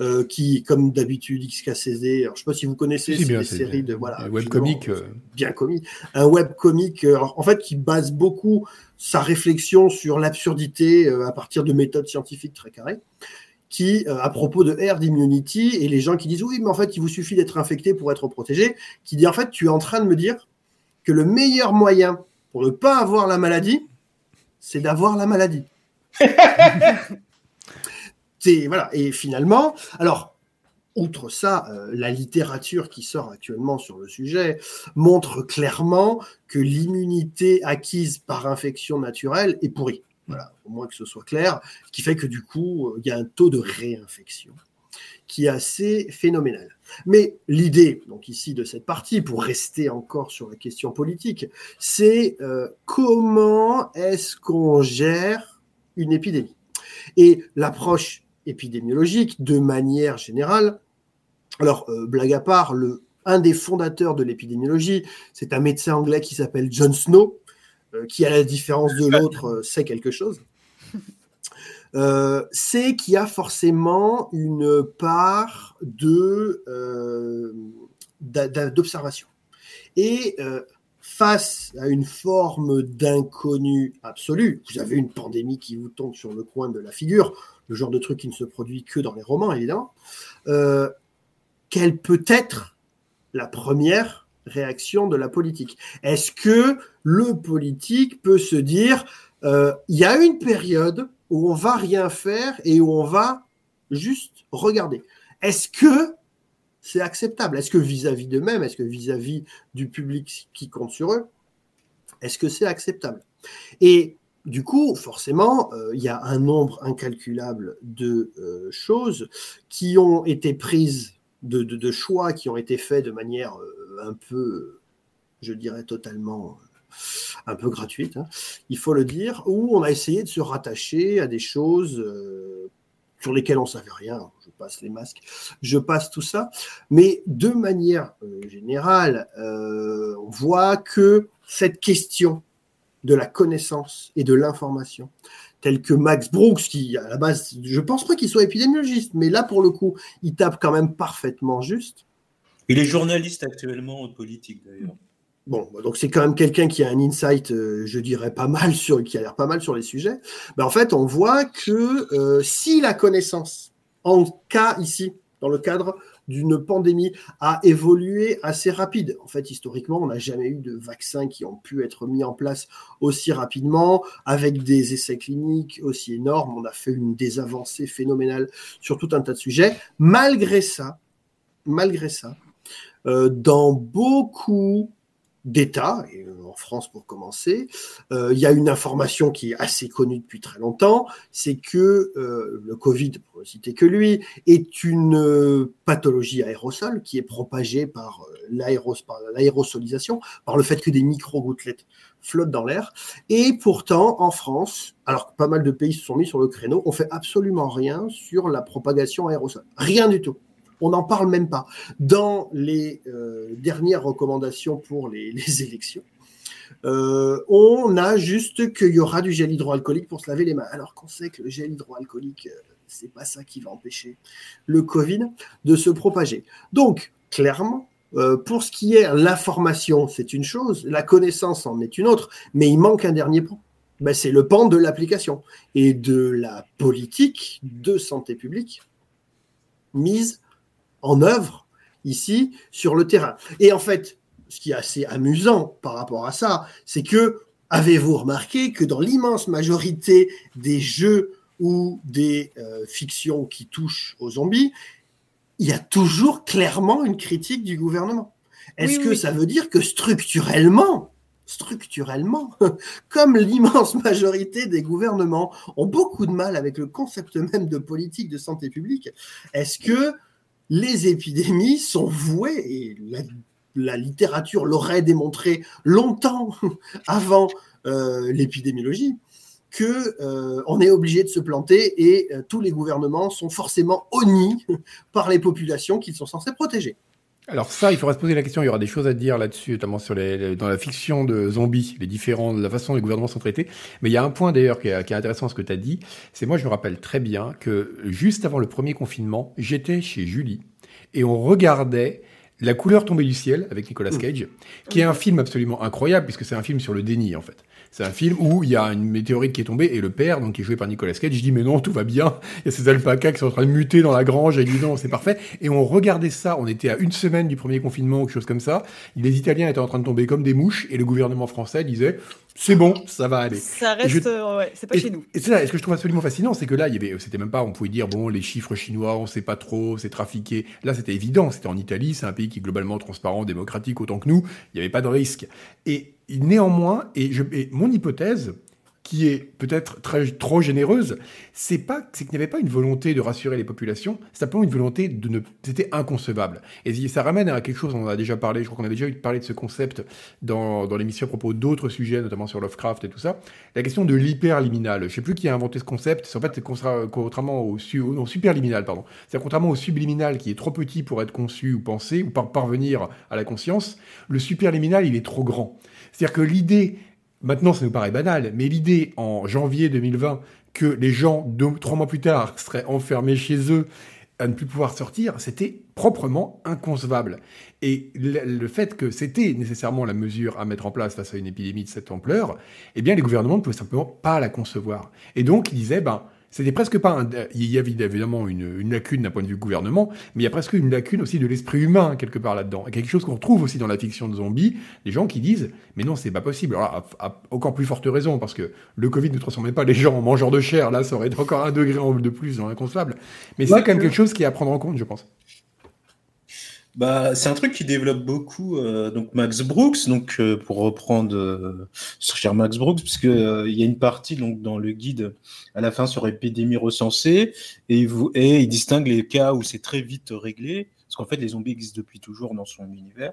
euh, qui, comme d'habitude, XKCD, alors je ne sais pas si vous connaissez ces séries de voilà, webcomic, euh. bien commis, un webcomic, euh, en fait, qui base beaucoup sa réflexion sur l'absurdité à partir de méthodes scientifiques très carrées qui, à propos de herd immunity, et les gens qui disent oui, mais en fait, il vous suffit d'être infecté pour être protégé, qui dit en fait, tu es en train de me dire que le meilleur moyen pour ne pas avoir la maladie, c'est d'avoir la maladie. voilà. Et finalement, alors, outre ça, euh, la littérature qui sort actuellement sur le sujet montre clairement que l'immunité acquise par infection naturelle est pourrie. Voilà, au moins que ce soit clair, ce qui fait que du coup, il y a un taux de réinfection qui est assez phénoménal. Mais l'idée, donc ici de cette partie, pour rester encore sur la question politique, c'est euh, comment est-ce qu'on gère une épidémie? Et l'approche épidémiologique de manière générale. Alors, euh, blague à part, le, un des fondateurs de l'épidémiologie, c'est un médecin anglais qui s'appelle John Snow, euh, qui, à la différence de l'autre, sait quelque chose. C'est qu'il y a forcément une part de d'observation. Et face à une forme d'inconnu absolu, vous avez une pandémie qui vous tombe sur le coin de la figure, le genre de truc qui ne se produit que dans les romans, évidemment, euh, quelle peut être la première réaction de la politique? Est-ce que le politique peut se dire, euh, il y a une période où on va rien faire et où on va juste regarder. Est-ce que c'est acceptable? Est-ce que vis-à-vis d'eux-mêmes, est-ce que vis-à-vis du public qui compte sur eux, est-ce que c'est acceptable? Et du coup, forcément, euh, il y a un nombre incalculable de euh, choses qui ont été prises, de, choix qui ont été faits de manière euh, un peu, je dirais, totalement un peu gratuite, hein, il faut le dire, où on a essayé de se rattacher à des choses sur lesquelles on ne savait rien. Je passe les masques, je passe tout ça. Mais de manière générale, on voit que cette question de la connaissance et de l'information, tel que Max Brooks, qui à la base, je pense pas qu'il soit épidémiologiste, mais là pour le coup, il tape quand même parfaitement juste. Il est journaliste actuellement en politique d'ailleurs. Bon, donc c'est quand même quelqu'un qui a un insight, euh, je dirais pas mal sur, qui a l'air pas mal sur les sujets. Ben, en fait, on voit que euh, si la connaissance, en cas ici, dans le cadre d'une pandémie a évolué assez rapide. En fait, historiquement, on n'a jamais eu de vaccins qui ont pu être mis en place aussi rapidement, avec des essais cliniques aussi énormes. On a fait une des avancées phénoménales sur tout un tas de sujets. Malgré ça, malgré ça, euh, dans beaucoup d'État, euh, en France pour commencer, euh, il y a une information qui est assez connue depuis très longtemps, c'est que euh, le Covid, pour ne citer que lui, est une pathologie aérosol qui est propagée par l'aérosolisation, par le fait que des micro-gouttelettes flottent dans l'air. Et pourtant, en France, alors que pas mal de pays se sont mis sur le créneau, on fait absolument rien sur la propagation aérosol. Rien du tout. On n'en parle même pas. Dans les euh, dernières recommandations pour les, élections, euh, on a juste qu'il y aura du gel hydroalcoolique pour se laver les mains. Alors qu'on sait que le gel hydroalcoolique, euh, c'est pas ça qui va empêcher le Covid de se propager. Donc, clairement, pour ce qui est l'information, c'est une chose, la connaissance en est une autre, mais il manque un dernier point. Ben, c'est le pan de l'application et de la politique de santé publique mise en œuvre ici sur le terrain. Et en fait, ce qui est assez amusant par rapport à ça, c'est que avez-vous remarqué que dans l'immense majorité des jeux ou des euh, fictions qui touchent aux zombies, il y a toujours clairement une critique du gouvernement? Est-ce que ça veut dire que structurellement, structurellement, comme l'immense majorité des gouvernements ont beaucoup de mal avec le concept même de politique de santé publique, est-ce que les épidémies sont vouées, et la, littérature l'aurait démontré longtemps avant euh, l'épidémiologie, que euh, est obligé de se planter et euh, tous les gouvernements sont forcément honnis par les populations qu'ils sont censés protéger. Alors ça, il faudra se poser la question. Il y aura des choses à dire là-dessus, notamment sur les, dans la fiction de zombies, les différents, la façon dont les gouvernements sont traités. Mais il y a un point d'ailleurs qui, qui, est intéressant, ce que tu as dit. C'est moi, je me rappelle très bien que juste avant le premier confinement, j'étais chez Julie et on regardait La couleur tombée du ciel avec Nicolas mmh. Cage, qui est un film absolument incroyable puisque c'est un film sur le déni en fait. C'est un film où il y a une météorite qui est tombée et le père, donc qui est joué par Nicolas Cage, dis mais non, tout va bien. Il y a ces alpacas qui sont en train de muter dans la grange et il dit non, c'est parfait. Et on regardait ça, on était à une semaine du premier confinement ou quelque chose comme ça. Les Italiens étaient en train de tomber comme des mouches et le gouvernement français disait c'est bon, ça va aller. Ça reste, euh, ouais, c'est pas chez nous. Et c'est là, ce que je trouve absolument fascinant, c'est que là, il y avait, c'était même pas, on pouvait dire, bon, les chiffres chinois, on sait pas trop, c'est trafiqué. Là, c'était évident, c'était en Italie, c'est un pays qui est globalement transparent, démocratique autant que nous, il n'y avait pas de risque. Et néanmoins, et, je, et mon hypothèse, qui est peut-être trop généreuse, c'est pas c'est qu'il n'y avait pas une volonté de rassurer les populations, c'est simplement une volonté de ne c'était inconcevable. Et ça ramène à quelque chose, on en a déjà parlé, je crois qu'on a déjà parlé de ce concept dans, l'émission à propos d'autres sujets, notamment sur Lovecraft et tout ça, la question de l'hyperliminal. Je sais plus qui a inventé ce concept, en fait c'est contrairement au, non, superliminal, pardon. C'est contrairement au subliminal qui est trop petit pour être conçu ou pensé ou par parvenir à la conscience, le superliminal il est trop grand. C'est-à-dire que l'idée Maintenant, ça nous paraît banal, mais l'idée en janvier 2020 que les gens, trois mois plus tard, seraient enfermés chez eux à ne plus pouvoir sortir, c'était proprement inconcevable. Et le, fait que c'était nécessairement la mesure à mettre en place face à une épidémie de cette ampleur, eh bien, les gouvernements ne pouvaient simplement pas la concevoir. Et donc, ils disaient, ben, c'était presque pas un, il y avait évidemment une, une lacune d'un point de vue gouvernement, mais il y a presque une lacune aussi de l'esprit humain quelque part là-dedans. Quelque chose qu'on retrouve aussi dans la fiction de zombies, des gens qui disent mais non c'est pas possible. Alors à, encore plus forte raison parce que le Covid ne transformait pas les gens en mangeurs de chair, là ça aurait été encore un degré de plus dans l'inconcevable. Mais c'est quand même quelque chose qui est à prendre en compte, je pense. Bah, c'est un truc qui développe beaucoup euh, donc Max Brooks donc euh, pour reprendre euh, cher Max Brooks puisque il y a une partie donc dans le guide à la fin sur épidémie recensée et, vous, et il distingue les cas où c'est très vite réglé parce qu'en fait, les zombies existent depuis toujours dans son univers.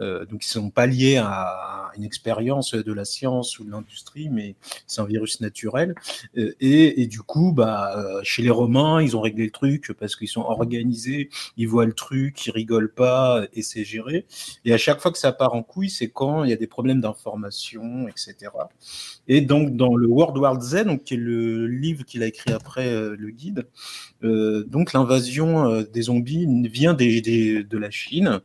Euh, donc, ils ne sont pas liés à une expérience de la science ou de l'industrie, mais c'est un virus naturel. Euh, et, et, du coup, bah, euh, chez les Romains, ils ont réglé le truc parce qu'ils sont organisés, ils voient le truc, ils rigolent pas et c'est géré. Et à chaque fois que ça part en couille, c'est quand il y a des problèmes d'information, etc. Et donc, dans le World War Z, donc, qui est le livre qu'il a écrit après le guide, donc l'invasion des zombies vient de la Chine.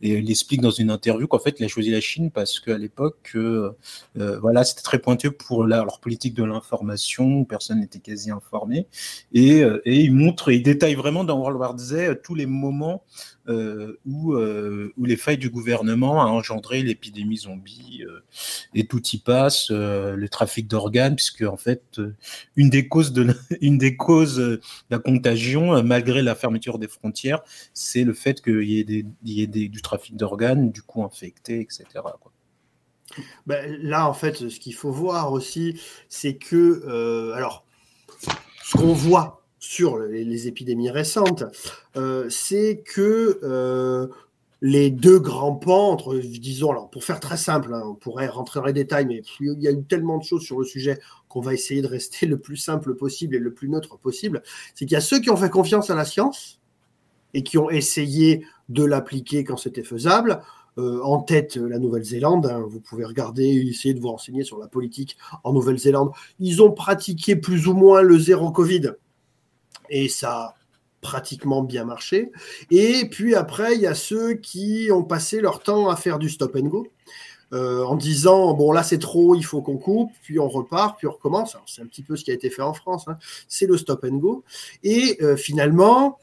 Et il explique dans une interview qu'en fait, il a choisi la Chine parce qu'à l'époque, euh, voilà, c'était très pointu pour leur politique de l'information, personne n'était quasi informé. Et, euh, et, il montre, il détaille vraiment dans World War Z tous les moments euh, où, euh, où, les failles du gouvernement a engendré l'épidémie zombie euh, et tout y passe, le trafic d'organes, puisque en fait une des causes de la, une des causes de la contagion, malgré la fermeture des frontières, c'est le fait qu'il y ait, du trafic d'organes, du coup infectés, etc. Ben, là, en fait, ce qu'il faut voir aussi, c'est que, alors, ce qu'on voit sur les, épidémies récentes, euh, c'est que euh, les deux grands pans, entre, disons, alors pour faire très simple, hein, on pourrait rentrer dans les détails, mais il y a eu tellement de choses sur le sujet qu'on va essayer de rester le plus simple possible et le plus neutre possible. C'est qu'il y a ceux qui ont fait confiance à la science et qui ont essayé de l'appliquer quand c'était faisable. Euh, en tête la Nouvelle-Zélande. Hein. vous pouvez regarder, essayer de vous renseigner sur la politique en Nouvelle-Zélande. Ils ont pratiqué plus ou moins le zéro Covid et ça a pratiquement bien marché. Et puis après, il y a ceux qui ont passé leur temps à faire du stop and go. Euh, en disant bon là c'est trop, il faut qu'on coupe, puis on repart, puis on recommence. C'est un petit peu ce qui a été fait en France. Hein. C'est le stop and go. Et euh, finalement,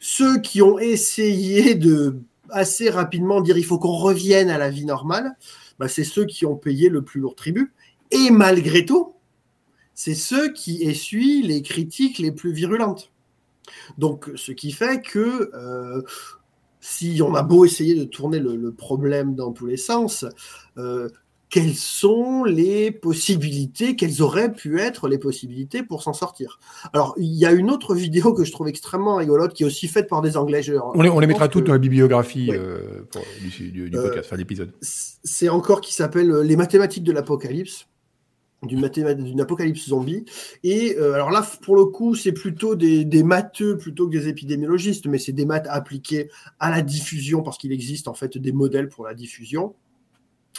ceux qui ont essayé de assez rapidement dire il faut qu'on revienne à la vie normale, bah, c'est ceux qui ont payé le plus lourd tribut. Et malgré tout, c'est ceux qui essuient les critiques les plus virulentes. Donc, ce qui fait que euh, si on a beau essayer de tourner le, problème dans tous les sens, euh, quelles sont les possibilités, quelles auraient pu être les possibilités pour s'en sortir? Alors, il y a une autre vidéo que je trouve extrêmement rigolote, qui est aussi faite par des Anglais. on, les, on les mettra toutes dans la bibliographie euh, du, du, podcast, enfin l'épisode. C'est encore qui s'appelle Les mathématiques de l'apocalypse d'une apocalypse zombie. Et euh, alors là, pour le coup, c'est plutôt des, des, matheux plutôt que des épidémiologistes, mais c'est des maths appliqués à la diffusion parce qu'il existe en fait des modèles pour la diffusion.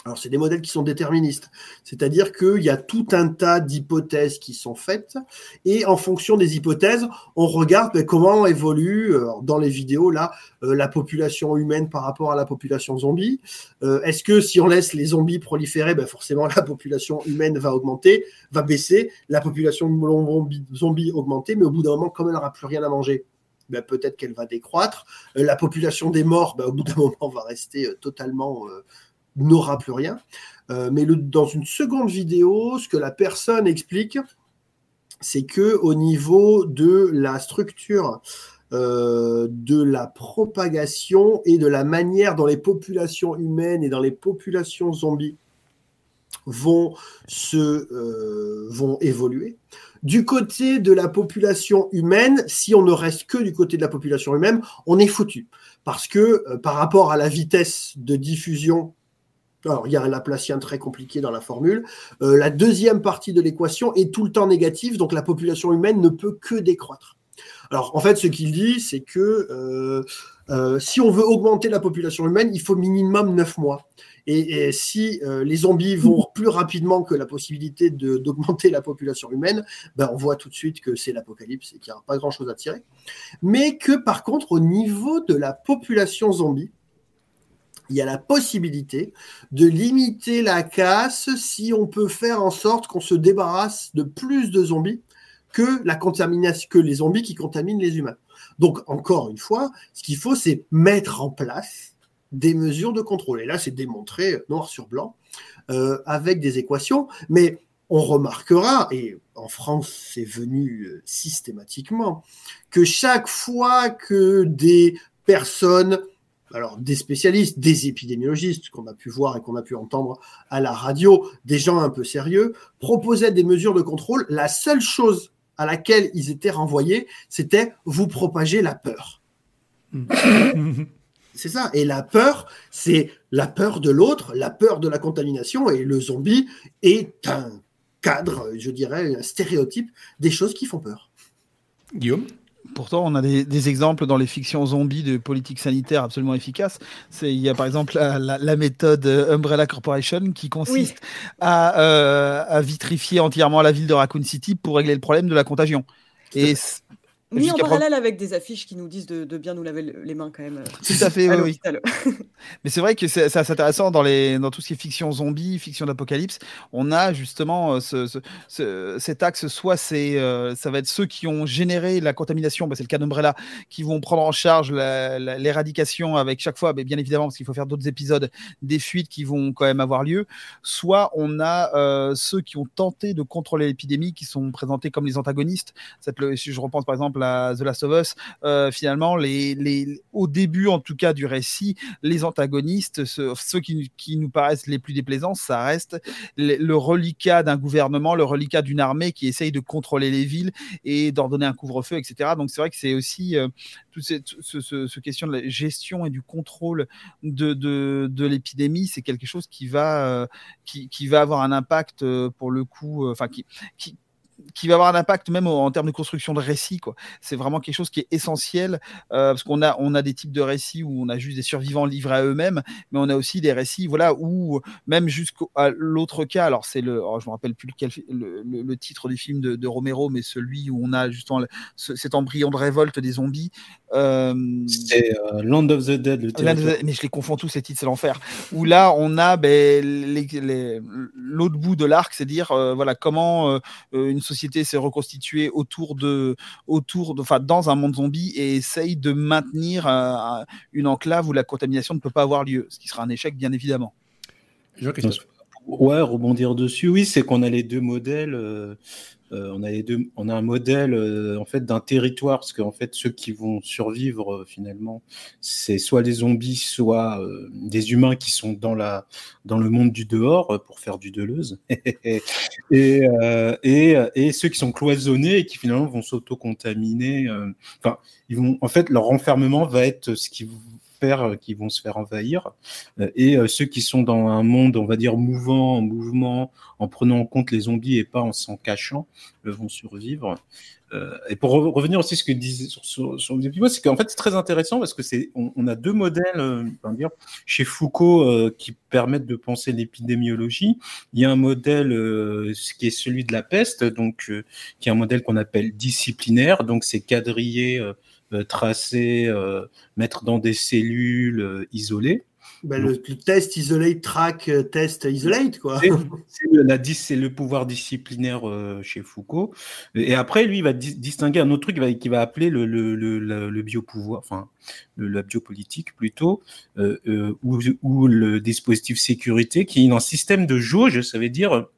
Alors, c'est des modèles qui sont déterministes, c'est-à-dire qu'il y a tout un tas d'hypothèses qui sont faites, et en fonction des hypothèses, on regarde ben, comment évolue, euh, dans les vidéos, là, euh, la population humaine par rapport à la population zombie. Euh, est-ce que si on laisse les zombies proliférer, ben, forcément, la population humaine va augmenter, va baisser, la population zombie augmenter, mais au bout d'un moment, comme elle n'aura plus rien à manger, ben, peut-être qu'elle va décroître. la population des morts, au bout d'un moment, va rester totalement n'aura plus rien. Euh, mais dans une seconde vidéo, ce que la personne explique, c'est que au niveau de la structure euh, de la propagation et de la manière dont les populations humaines et dans les populations zombies vont se euh, vont évoluer. Du côté de la population humaine, si on ne reste que du côté de la population humaine, on est foutu parce que par rapport à la vitesse de diffusion alors, il y a un Laplacien très compliqué dans la formule. Euh, la deuxième partie de l'équation est tout le temps négative, donc la population humaine ne peut que décroître. Alors, en fait, ce qu'il dit, c'est que euh, euh, si on veut augmenter la population humaine, il faut minimum 9 mois. Et, si les zombies vont plus rapidement que la possibilité d'augmenter la population humaine, ben on voit tout de suite que c'est l'apocalypse et qu'il n'y a pas grand-chose à tirer. Mais que par contre, au niveau de la population zombie, il y a la possibilité de limiter la casse si on peut faire en sorte qu'on se débarrasse de plus de zombies que la contamination, que les zombies qui contaminent les humains. Donc, encore une fois, ce qu'il faut, c'est mettre en place des mesures de contrôle. Et là, c'est démontré noir sur blanc euh, avec des équations. Mais on remarquera, et en France, c'est venu euh, systématiquement, que chaque fois que des personnes alors des spécialistes, des épidémiologistes qu'on a pu voir et qu'on a pu entendre à la radio, des gens un peu sérieux, proposaient des mesures de contrôle. La seule chose à laquelle ils étaient renvoyés, c'était vous propager la peur. c'est ça. Et la peur, c'est la peur de l'autre, la peur de la contamination, et le zombie est un cadre, je dirais, un stéréotype des choses qui font peur. Guillaume? Pourtant, on a des, exemples dans les fictions zombies de politique sanitaire absolument efficaces. Il y a par exemple la, méthode Umbrella Corporation qui consiste euh, à, vitrifier entièrement la ville de Raccoon City pour régler le problème de la contagion. Et mis en parallèle avec des affiches qui nous disent de, bien nous laver les mains quand même. Tout à fait, oui. Mais c'est vrai que c'est assez intéressant dans, les, dans tout ce qui est fiction zombie, fiction d'apocalypse. On a justement euh, ce, cet axe, soit c'est, euh, ça va être ceux qui ont généré la contamination, bah, c'est le cas d'Umbrella, qui vont prendre en charge l'éradication avec chaque fois, mais bien évidemment, parce qu'il faut faire d'autres épisodes, des fuites qui vont quand même avoir lieu. Soit on a euh, ceux qui ont tenté de contrôler l'épidémie, qui sont présentés comme les antagonistes. si je repense par exemple The Last of Us, euh, finalement, les, les, au début en tout cas du récit, les antagonistes, ceux, qui, qui, nous paraissent les plus déplaisants, ça reste le, reliquat d'un gouvernement, le reliquat d'une armée qui essaye de contrôler les villes et d'ordonner un couvre-feu, etc. Donc c'est vrai que c'est aussi euh, toute cette ce, question de la gestion et du contrôle de, de, de l'épidémie, c'est quelque chose qui va, euh, qui, qui, va avoir un impact pour le coup, enfin qui, qui qui va avoir un impact même en termes de construction de récits. C'est vraiment quelque chose qui est essentiel euh, parce qu'on a, on a des types de récits où on a juste des survivants livrés à eux-mêmes, mais on a aussi des récits voilà, où même jusqu'à l'autre cas, alors c'est le, oh, je me rappelle plus lequel, le, le, titre du film de, Romero, mais celui où on a justement cet embryon de révolte des zombies. Euh, c'est euh, Land of the Dead, le mais je les confonds tous ces titres, c'est l'enfer. Où là, on a ben, l'autre bout de l'arc, c'est dire voilà comment une société s'est reconstituée autour de, autour de, enfin, dans un monde zombie et essaye de maintenir euh, une enclave où la contamination ne peut pas avoir lieu, ce qui sera un échec bien évidemment. Ouais, rebondir dessus, oui, c'est qu'on a les deux modèles. Euh, euh, on, a les deux, on a un modèle en fait d'un territoire, parce qu'en fait, ceux qui vont survivre finalement, c'est soit les zombies, soit des humains qui sont dans, la, dans le monde du dehors, pour faire du Deleuze, et, et, et, ceux qui sont cloisonnés et qui finalement vont s'auto-contaminer. Enfin, ils vont, en fait, leur enfermement va être ce qui euh, qui vont se faire envahir, euh, et euh, ceux qui sont dans un monde, on va dire, mouvant, en mouvement, en prenant en compte les zombies et pas en s'en cachant, vont survivre. et pour revenir aussi à ce que disait sur, sur, sur c'est qu'en fait c'est très intéressant parce que c'est on, a deux modèles dire, chez Foucault qui permettent de penser l'épidémiologie. Il y a un modèle ce qui est celui de la peste, donc qui est un modèle qu'on appelle disciplinaire, donc c'est quadrillé tracer, euh, mettre dans des cellules euh, isolées. Ben, le, test isolate, track, test isolate, quoi. C'est le pouvoir disciplinaire chez Foucault. Et après, lui, il va distinguer un autre truc qu'il va, va appeler le, le, le, biopouvoir, enfin, la biopolitique plutôt, ou, ou, le dispositif sécurité, qui est un système de jauge, ça veut dire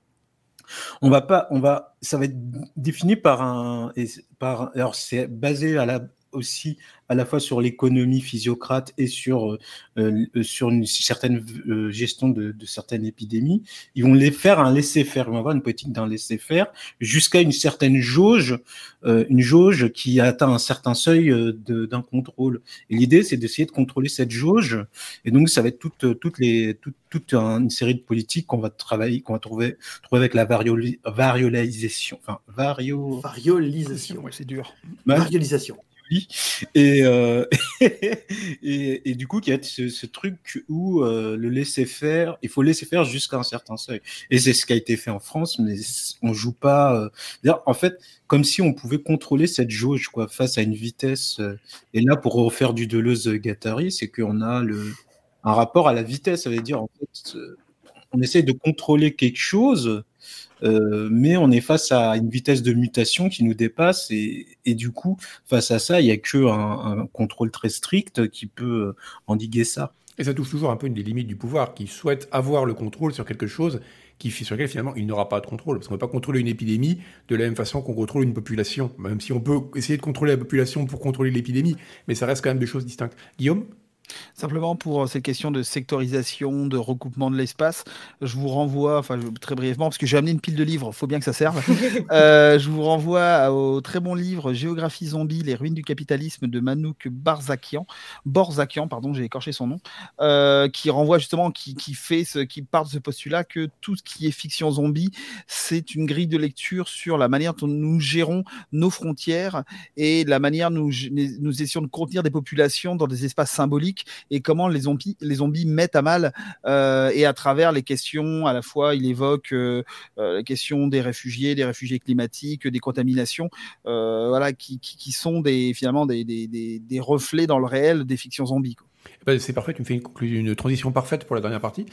on va pas, on va, ça va être défini par un, par, alors c'est basé à la, aussi à la fois sur l'économie physiocrate et sur, euh, euh, sur une certaine euh, gestion de, certaines épidémies. Ils vont les faire un laisser-faire, ils vont avoir une politique d'un laisser-faire jusqu'à une certaine jauge, une jauge qui atteint un certain seuil d'un contrôle. Et l'idée, c'est d'essayer de contrôler cette jauge. Et donc, ça va être toute, toutes les, toute, une série de politiques qu'on va travailler, qu'on va trouver, trouver avec la variolalisation. Enfin, vario... Variolisation, c'est dur. Variolisation. Euh, et, et, du coup, il y a ce, truc où euh, le laisser faire, il faut laisser faire jusqu'à un certain seuil. Et c'est ce qui a été fait en France, mais on joue pas. Euh, en fait, comme si on pouvait contrôler cette jauge quoi, face à une vitesse. et là, pour refaire du Deleuze-Gattari, c'est qu'on a le, un rapport à la vitesse. Ça veut dire, en fait, on essaye de contrôler quelque chose euh, mais on est face à une vitesse de mutation qui nous dépasse et, du coup, face à ça, il n'y a que un, contrôle très strict qui peut euh, endiguer ça. Et ça touche toujours un peu une des limites du pouvoir, qui souhaite avoir le contrôle sur quelque chose qui, sur lequel finalement il n'aura pas de contrôle. Parce qu'on ne peut pas contrôler une épidémie de la même façon qu'on contrôle une population. Même si on peut essayer de contrôler la population pour contrôler l'épidémie, mais ça reste quand même des choses distinctes. Guillaume? Simplement pour euh, cette question de sectorisation, de recoupement de l'espace, je vous renvoie, enfin très brièvement, parce que j'ai amené une pile de livres, il faut bien que ça serve. Euh, je vous renvoie au très bon livre Géographie zombie, les ruines du capitalisme de Manouk Barzakian, Borzakian, pardon, j'ai écorché son nom, euh, qui renvoie justement, qui, fait ce, qui part de ce postulat que tout ce qui est fiction zombie, c'est une grille de lecture sur la manière dont nous gérons nos frontières et la manière dont nous, nous essayons de contenir des populations dans des espaces symboliques et comment les zombies, les zombies mettent à mal euh, et à travers les questions, à la fois il évoque euh, euh, la question des réfugiés, des réfugiés climatiques, des contaminations, voilà, qui, qui, sont des, finalement des, des, des, reflets dans le réel des fictions zombies. Eh ben, c'est parfait, tu me fais une, une, transition parfaite pour la dernière partie.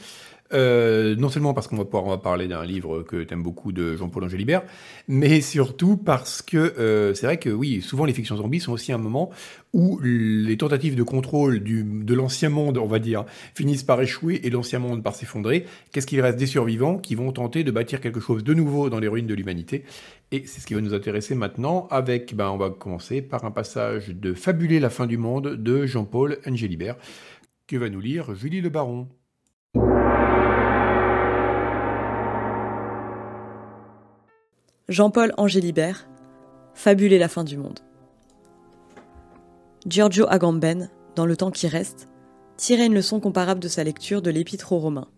Euh, non seulement parce qu'on va pouvoir parler d'un livre que tu aimes beaucoup de Jean-Paul Angélibert, mais surtout parce que euh, c'est vrai que oui, souvent les fictions zombies sont aussi un moment où les tentatives de contrôle de l'ancien monde, on va dire, finissent par échouer et l'ancien monde par s'effondrer. Qu'est-ce qu'il reste des survivants qui vont tenter de bâtir quelque chose de nouveau dans les ruines de l'humanité? Et c'est ce qui va nous intéresser maintenant avec, ben, on va commencer par un passage de Fabuler la fin du monde de Jean-Paul Angélibert que va nous lire Julie Le Baron? Jean-Paul Angélibert, Fabuler la fin du monde. Giorgio Agamben, dans Le temps qui reste, tirait une leçon comparable de sa lecture de l'Épître aux Romains.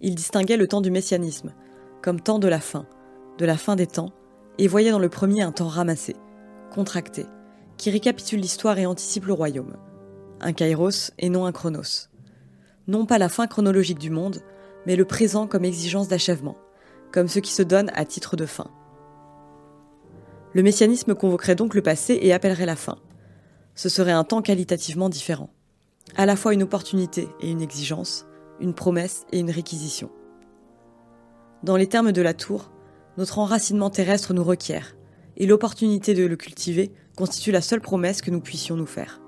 Il distinguait le temps du messianisme, comme temps de la fin, de la fin des temps, et voyait dans le premier un temps ramassé, contracté, qui récapitule l'histoire et anticipe le royaume. Un kairos et non un chronos. Non pas la fin chronologique du monde, mais le présent comme exigence d'achèvement, comme ce qui se donne à titre de fin. Le messianisme convoquerait donc le passé et appellerait la fin. Ce serait un temps qualitativement différent. À la fois une opportunité et une exigence, une promesse et une réquisition. Dans les termes de la tour, notre enracinement terrestre nous requiert, et l'opportunité de le cultiver constitue la seule promesse que nous puissions nous faire.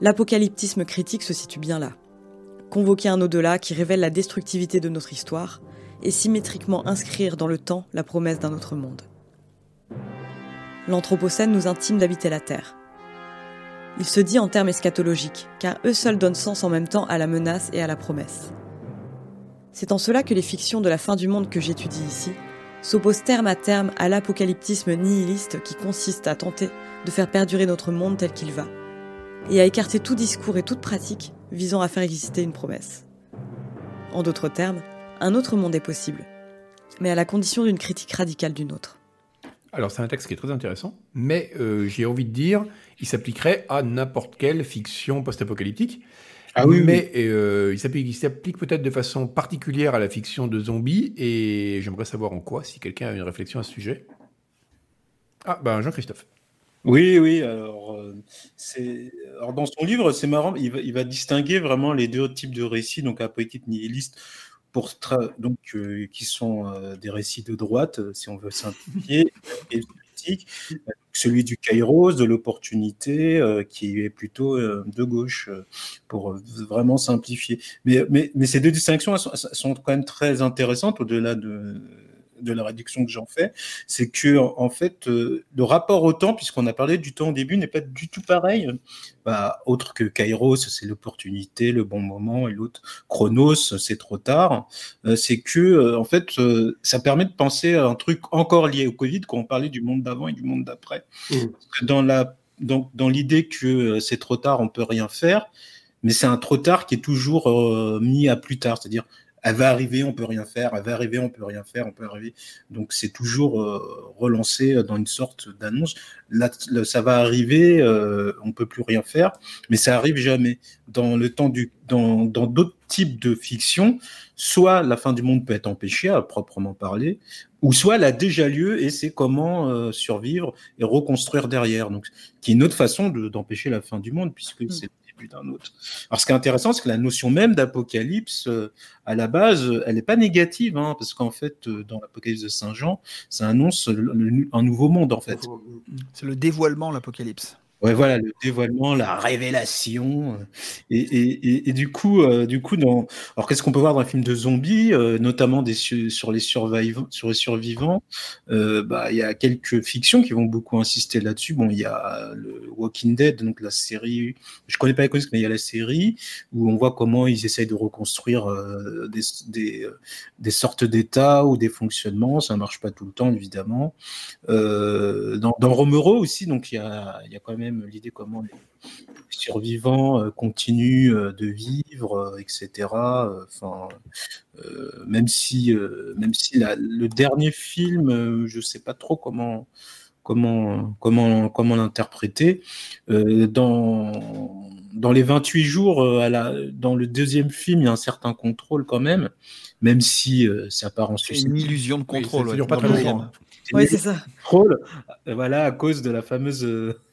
L'apocalyptisme critique se situe bien là. Convoquer un au-delà qui révèle la destructivité de notre histoire et symétriquement inscrire dans le temps la promesse d'un autre monde. L'Anthropocène nous intime d'habiter la Terre. Il se dit en termes eschatologiques, car eux seuls donnent sens en même temps à la menace et à la promesse. C'est en cela que les fictions de la fin du monde que j'étudie ici s'opposent terme à terme à l'apocalyptisme nihiliste qui consiste à tenter de faire perdurer notre monde tel qu'il va, et à écarter tout discours et toute pratique visant à faire exister une promesse. En d'autres termes, un autre monde est possible, mais à la condition d'une critique radicale d'une autre. Alors c'est un texte qui est très intéressant, mais euh, j'ai envie de dire, il s'appliquerait à n'importe quelle fiction post-apocalyptique. Ah oui, mais euh, il s'applique peut-être de façon particulière à la fiction de zombies, et j'aimerais savoir en quoi, si quelqu'un a une réflexion à ce sujet. Ah, ben Jean-Christophe. Oui, oui. Alors, euh, alors dans son livre, c'est marrant, il va, il va, distinguer vraiment les deux types de récits, donc apocalyptique nihiliste, pour donc, euh, qui sont euh, des récits de droite, si on veut simplifier, et politique, celui du kairos, de l'opportunité, qui est plutôt de gauche, pour vraiment simplifier. Mais, mais, mais ces deux distinctions sont quand même très intéressantes au-delà de de la réduction que j'en fais, c'est que en fait, euh, le rapport au temps, puisqu'on a parlé du temps au début, n'est pas du tout pareil. Bah, autre que Kairos, c'est l'opportunité, le bon moment, et l'autre Chronos, c'est trop tard. Euh, c'est que euh, en fait, ça permet de penser à un truc encore lié au Covid, quand on parlait du monde d'avant et du monde d'après. Mmh. Dans la donc dans l'idée que c'est trop tard, on peut rien faire, mais c'est un trop tard qui est toujours mis à plus tard, c'est-à-dire elle va arriver, on peut rien faire, elle va arriver, on peut rien faire, on peut arriver. Donc c'est toujours euh, relancé dans une sorte d'annonce. Là, ça va arriver, euh, on peut plus rien faire, mais ça arrive jamais. Dans le temps du, dans dans d'autres types de fiction, soit la fin du monde peut être empêchée à proprement parler, ou soit elle a déjà lieu et c'est comment euh, survivre et reconstruire derrière. Donc, qui est une autre façon d'empêcher la fin du monde puisque mm. c'est d'un autre. Alors, ce qui est intéressant, c'est que la notion même d'apocalypse, euh, à la base, elle n'est pas négative, hein, parce qu'en fait, euh, dans l'Apocalypse de Saint Jean, ça annonce un nouveau monde, en fait. C'est le dévoilement, l'Apocalypse. Ouais, voilà, le dévoilement, la révélation. Euh, et, et, et, du coup, euh, du coup, dans... alors qu'est-ce qu'on peut voir dans un film de zombies, euh, notamment sur les survivants, sur les survivants. bah, il y a quelques fictions qui vont beaucoup insister là-dessus. Bon, il y a le Walking Dead, donc la série. Je connais pas les comics, mais il y a la série où on voit comment ils essayent de reconstruire des, des, sortes d'états ou des fonctionnements. Ça marche pas tout le temps, évidemment. dans, Romero aussi, donc il y a, y a quand même l'idée comment les survivants euh, continuent euh, de vivre, euh, etc. Enfin, même si, même si le dernier film, je sais pas trop comment comment comment comment l'interpréter. dans dans les 28 jours, à la, dans le deuxième film, il y a un certain contrôle quand même, même si ça part en C'est une illusion de contrôle. ça dure pas très longtemps. Oui, c'est ça. Contrôle, voilà, à cause de la fameuse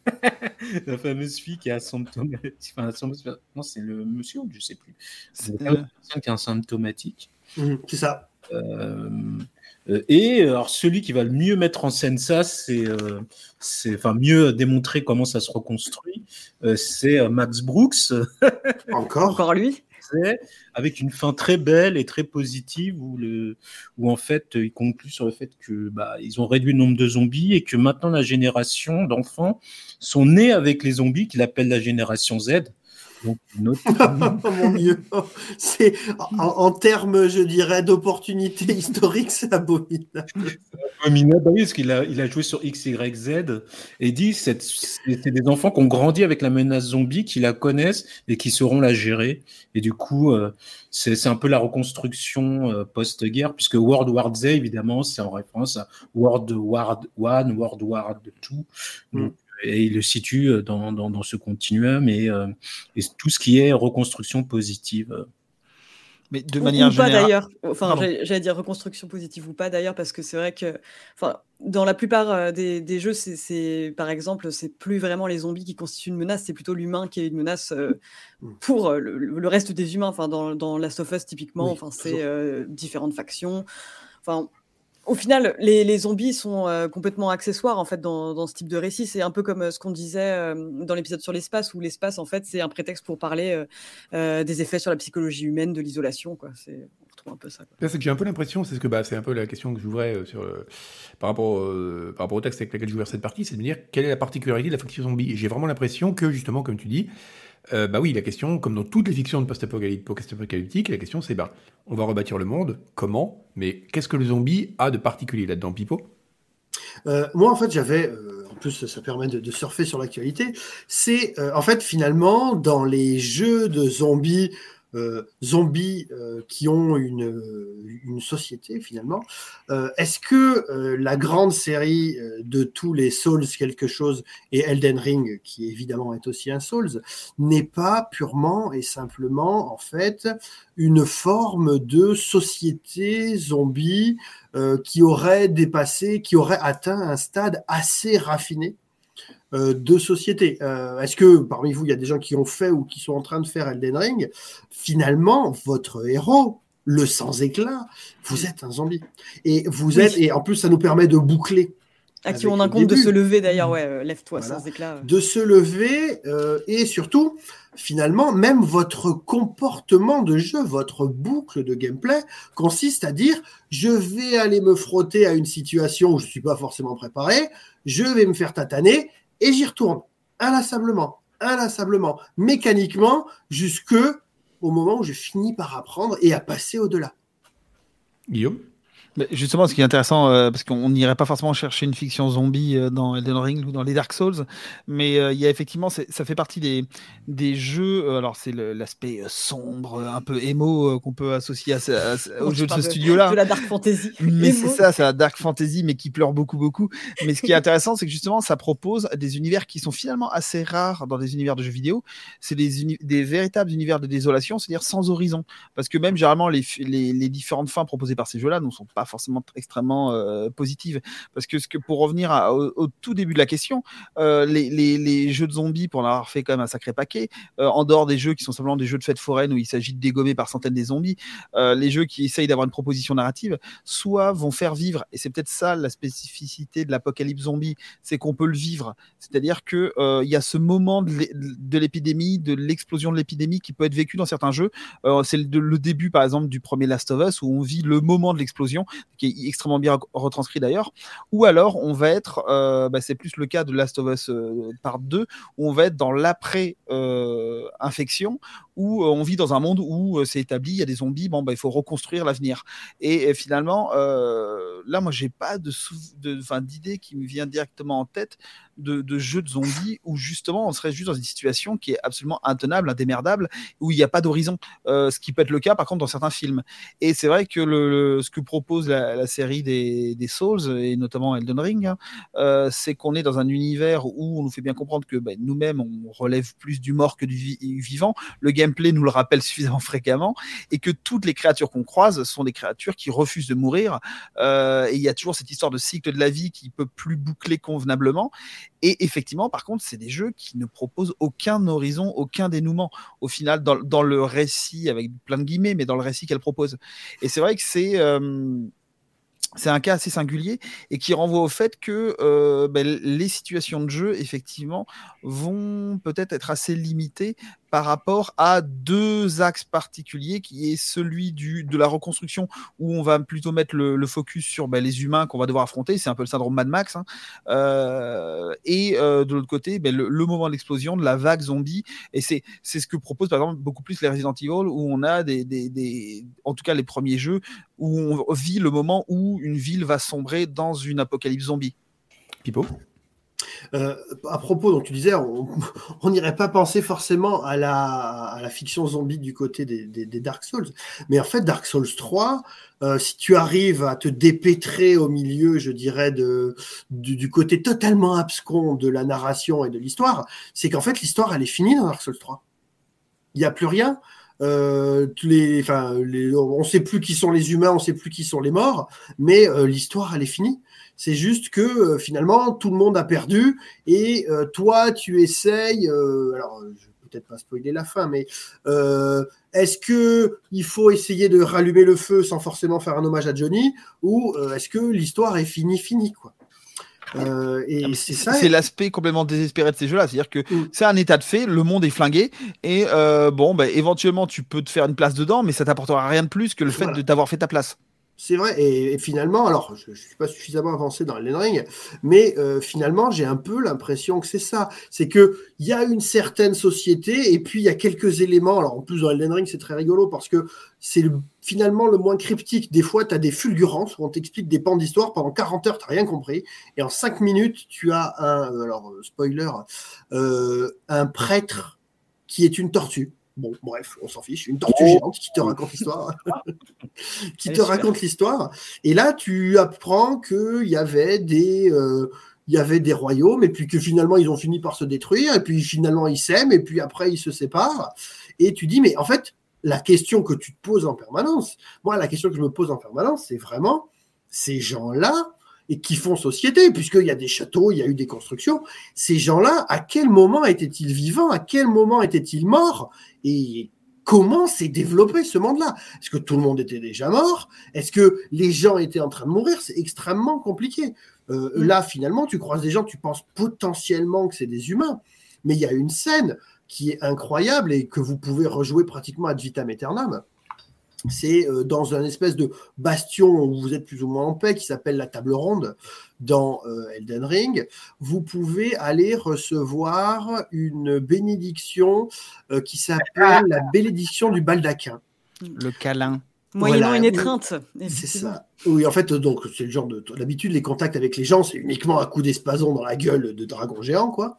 la fameuse fille qui est asymptomatique. Enfin, non, c'est le monsieur, je sais plus. C'est la personne qui est asymptomatique. Mmh, c'est ça. Euh, euh, et alors celui qui va le mieux mettre en scène ça, c'est, euh, c'est, enfin mieux démontrer comment ça se reconstruit, c'est Max Brooks. Encore? Encore lui? Avec une fin très belle et très positive où, en fait il conclut sur le fait que bah, ils ont réduit le nombre de zombies et que maintenant la génération d'enfants sont nés avec les zombies qu'il appelle la génération Z. Donc, Mon Dieu, c'est en, termes, je dirais, d'opportunités historiques, c'est abominable. Abominable, bah oui, parce qu'il a, il a joué sur X, Y, Z et dit c'est des enfants qui ont grandi avec la menace zombie, qui la connaissent et qui sauront la gérer. Et du coup, euh, c'est un peu la reconstruction euh, post-guerre, puisque World War Z, évidemment, c'est en référence à World War One, World War Two. Mm et il le situe euh, dans, dans, ce continuum et, euh, et, tout ce qui est reconstruction positive. Mais de manière ou, pas d'ailleurs. Enfin, j'allais dire reconstruction positive ou pas d'ailleurs, parce que c'est vrai que, enfin, dans la plupart euh, des, des jeux, c'est, par exemple, c'est plus vraiment les zombies qui constituent une menace, c'est plutôt l'humain qui est une menace mm. pour le, reste des humains. Enfin, dans, dans Last of Us typiquement, enfin, c'est différentes factions. Enfin, au final, les, zombies sont euh, complètement accessoires en fait dans, ce type de récit. C'est un peu comme euh, ce qu'on disait euh, dans l'épisode sur l'espace, où l'espace en fait c'est un prétexte pour parler des effets sur la psychologie humaine de l'isolation. Quoi. On retrouve un peu ça. C'est que j'ai un peu l'impression, c'est ce que bah, c'est un peu la question que j'ouvrais sur par rapport au texte avec lequel j'ouvre cette partie, c'est de me dire quelle est la particularité de la fiction zombie. J'ai vraiment l'impression que justement, comme tu dis, bah oui, la question, comme dans toutes les fictions de post-apocalyptique, la question c'est bah, on va rebâtir le monde, comment Mais qu'est-ce que le zombie a de particulier là-dedans, Pipo? Moi, en fait, j'avais plus ça permet de, surfer sur l'actualité, c'est euh, en fait finalement dans les jeux de zombies, euh, zombies euh, qui ont une, une société finalement, est-ce que la grande série de tous les Souls quelque chose et Elden Ring, qui évidemment est aussi un Souls, n'est pas purement et simplement en fait une forme de société zombie euh, qui aurait dépassé, qui aurait atteint un stade assez raffiné euh, de société. Euh, est-ce que parmi vous, il y a des gens qui ont fait ou qui sont en train de faire Elden Ring? Finalement, votre héros, le sans éclat, vous êtes un zombie. Et vous êtes, et en plus, ça nous permet de boucler à qui on a compte de se lever d'ailleurs, ouais, lève-toi sans éclat. De se lever et surtout, finalement, même votre comportement de jeu, votre boucle de gameplay consiste à dire je vais aller me frotter à une situation où je ne suis pas forcément préparé, je vais me faire tataner et j'y retourne inlassablement, inlassablement, mécaniquement, jusque au moment où je finis par apprendre et à passer au-delà. Guillaume? Justement, ce qui est intéressant, euh, parce qu'on n'irait pas forcément chercher une fiction zombie euh, dans Elden Ring ou dans les Dark Souls, mais euh, il y a effectivement, ça fait partie des, des jeux. alors, c'est l'aspect sombre, un peu émo qu'on peut associer à, au jeu de ce studio-là. De la dark fantasy. Mais c'est ça, c'est la dark fantasy, mais qui pleure beaucoup, beaucoup. Mais ce qui est intéressant, c'est que justement, ça propose des univers qui sont finalement assez rares dans des univers de jeux vidéo. C'est des, des véritables univers de désolation, c'est-à-dire sans horizon. Parce que même généralement, les, les, les différentes fins proposées par ces jeux-là ne sont pas forcément extrêmement euh, positive. Parce que, que pour revenir au, tout début de la question, euh, les, jeux de zombies, pour en avoir fait quand même un sacré paquet, euh, en dehors des jeux qui sont simplement des jeux de fête foraine où il s'agit de dégommer par centaines des zombies, les jeux qui essayent d'avoir une proposition narrative, soit vont faire vivre, et c'est peut-être ça la spécificité de l'apocalypse zombie, c'est qu'on peut le vivre. C'est-à-dire qu'il il y a ce moment de l'épidémie, de l'explosion de l'épidémie qui peut être vécu dans certains jeux. c'est le, début, par exemple, du premier Last of Us où on vit le moment de l'explosion qui est extrêmement bien retranscrit d'ailleurs. Ou alors, on va être, euh, bah, c'est plus le cas de Last of Us euh, Part 2, où on va être dans l'après-infection, où euh, on vit dans un monde où c'est établi, il y a des zombies, bon, bah, il faut reconstruire l'avenir. Et, finalement, là, moi, j'ai pas de, d'idée qui me vient directement en tête de, de jeux de zombies où justement on serait juste dans une situation qui est absolument intenable, indémerdable, où il n'y a pas d'horizon. ce qui peut être le cas par contre dans certains films. Et c'est vrai que le, ce que propose la, série des, des, Souls et notamment Elden Ring, hein, euh, c'est qu'on est dans un univers où on nous fait bien comprendre que ben, nous-mêmes on relève plus du mort que du vivant. Le gameplay nous le rappelle suffisamment fréquemment et que toutes les créatures qu'on croise sont des créatures qui refusent de mourir. Euh, et il y a toujours cette histoire de cycle de la vie qui peut plus boucler convenablement. Et effectivement, par contre, c'est des jeux qui ne proposent aucun horizon, aucun dénouement. Au final, dans, le récit, avec plein de guillemets, mais dans le récit qu'elle propose. Et c'est vrai que c'est euh, un cas assez singulier et qui renvoie au fait que euh, ben, les situations de jeu, effectivement, vont peut-être être assez limitées par rapport à deux axes particuliers, qui est celui du, de la reconstruction, où on va plutôt mettre le, focus sur ben, les humains qu'on va devoir affronter, c'est un peu le syndrome Mad Max, hein. euh, et euh, de l'autre côté, ben, le, moment de l'explosion, de la vague zombie, et c'est ce que propose par exemple beaucoup plus les Resident Evil, où on a des, des, en tout cas les premiers jeux, où on vit le moment où une ville va sombrer dans une apocalypse zombie. Pipo? Euh, à propos, donc tu disais, on n'irait pas penser forcément à la, fiction zombie du côté des, Dark Souls, mais en fait, Dark Souls 3, euh, si tu arrives à te dépêtrer au milieu, je dirais, du, côté totalement abscon de la narration et de l'histoire, c'est qu'en fait, l'histoire, elle est finie dans Dark Souls 3. Il n'y a plus rien. Euh, on ne sait plus qui sont les humains, on ne sait plus qui sont les morts, mais l'histoire, elle est finie. C'est juste que euh, finalement, tout le monde a perdu et euh, toi, tu essayes. Euh, alors, je vais peut-être pas spoiler la fin, mais est-ce que il faut essayer de rallumer le feu sans forcément faire un hommage à Johnny ou est-ce que l'histoire est finie, finie quoi? Euh, c'est C'est ça. c'est l'aspect complètement désespéré de ces jeux-là. C'est-à-dire que Mm. c'est un état de fait, le monde est flingué, et euh, bon, bah, éventuellement, tu peux te faire une place dedans, mais ça t'apportera rien de plus que le fait de t'avoir fait ta place. C'est vrai, et, finalement, alors je ne suis pas suffisamment avancé dans Elden Ring, mais euh, finalement, j'ai un peu l'impression que c'est ça. C'est qu'il y a une certaine société, et puis il y a quelques éléments. Alors en plus, dans Elden Ring, c'est très rigolo parce que c'est le- finalement le moins cryptique. Des fois, tu as des fulgurances où on t'explique des pans d'histoire. Pendant 40 heures, tu rien compris. Et en 5 minutes, tu as un, euh, alors euh, spoiler, un prêtre qui est une tortue. Bon, bref, on s'en fiche. Une tortue Oh. géante qui te raconte l'histoire. qui te raconte l'histoire. Et là, tu apprends qu'il y avait des. euh, il y avait des royaumes, et puis que finalement ils ont fini par se détruire, et puis finalement ils s'aiment, et puis après ils se séparent. Et tu dis, mais en fait, la question que tu te poses en permanence, moi, la question que je me pose en permanence, c'est vraiment ces gens-là, et qui font société, puisqu'il y a des châteaux, il y a eu des constructions, ces gens-là, à quel moment étaient-ils vivants, à quel moment étaient-ils morts, et comment s'est développé ce monde-là? Est-ce que tout le monde était déjà mort? Est-ce que les gens étaient en train de mourir? C'est extrêmement compliqué. Euh, Mm. Là, finalement, tu croises des gens, tu penses potentiellement que c'est des humains, mais il y a une scène qui est incroyable et que vous pouvez rejouer pratiquement ad vitam aeternam. C'est euh, dans un espèce de bastion où vous êtes plus ou moins en paix qui s'appelle la table ronde dans euh, Elden Ring. Vous pouvez aller recevoir une bénédiction euh, qui s'appelle la bénédiction du baldaquin. Le câlin. Moyennant Voilà. une étreinte. C'est ça. Oui, en fait, donc c'est le genre de. D'habitude, les contacts avec les gens, c'est uniquement un coup d'espason dans la gueule de dragon géant, quoi.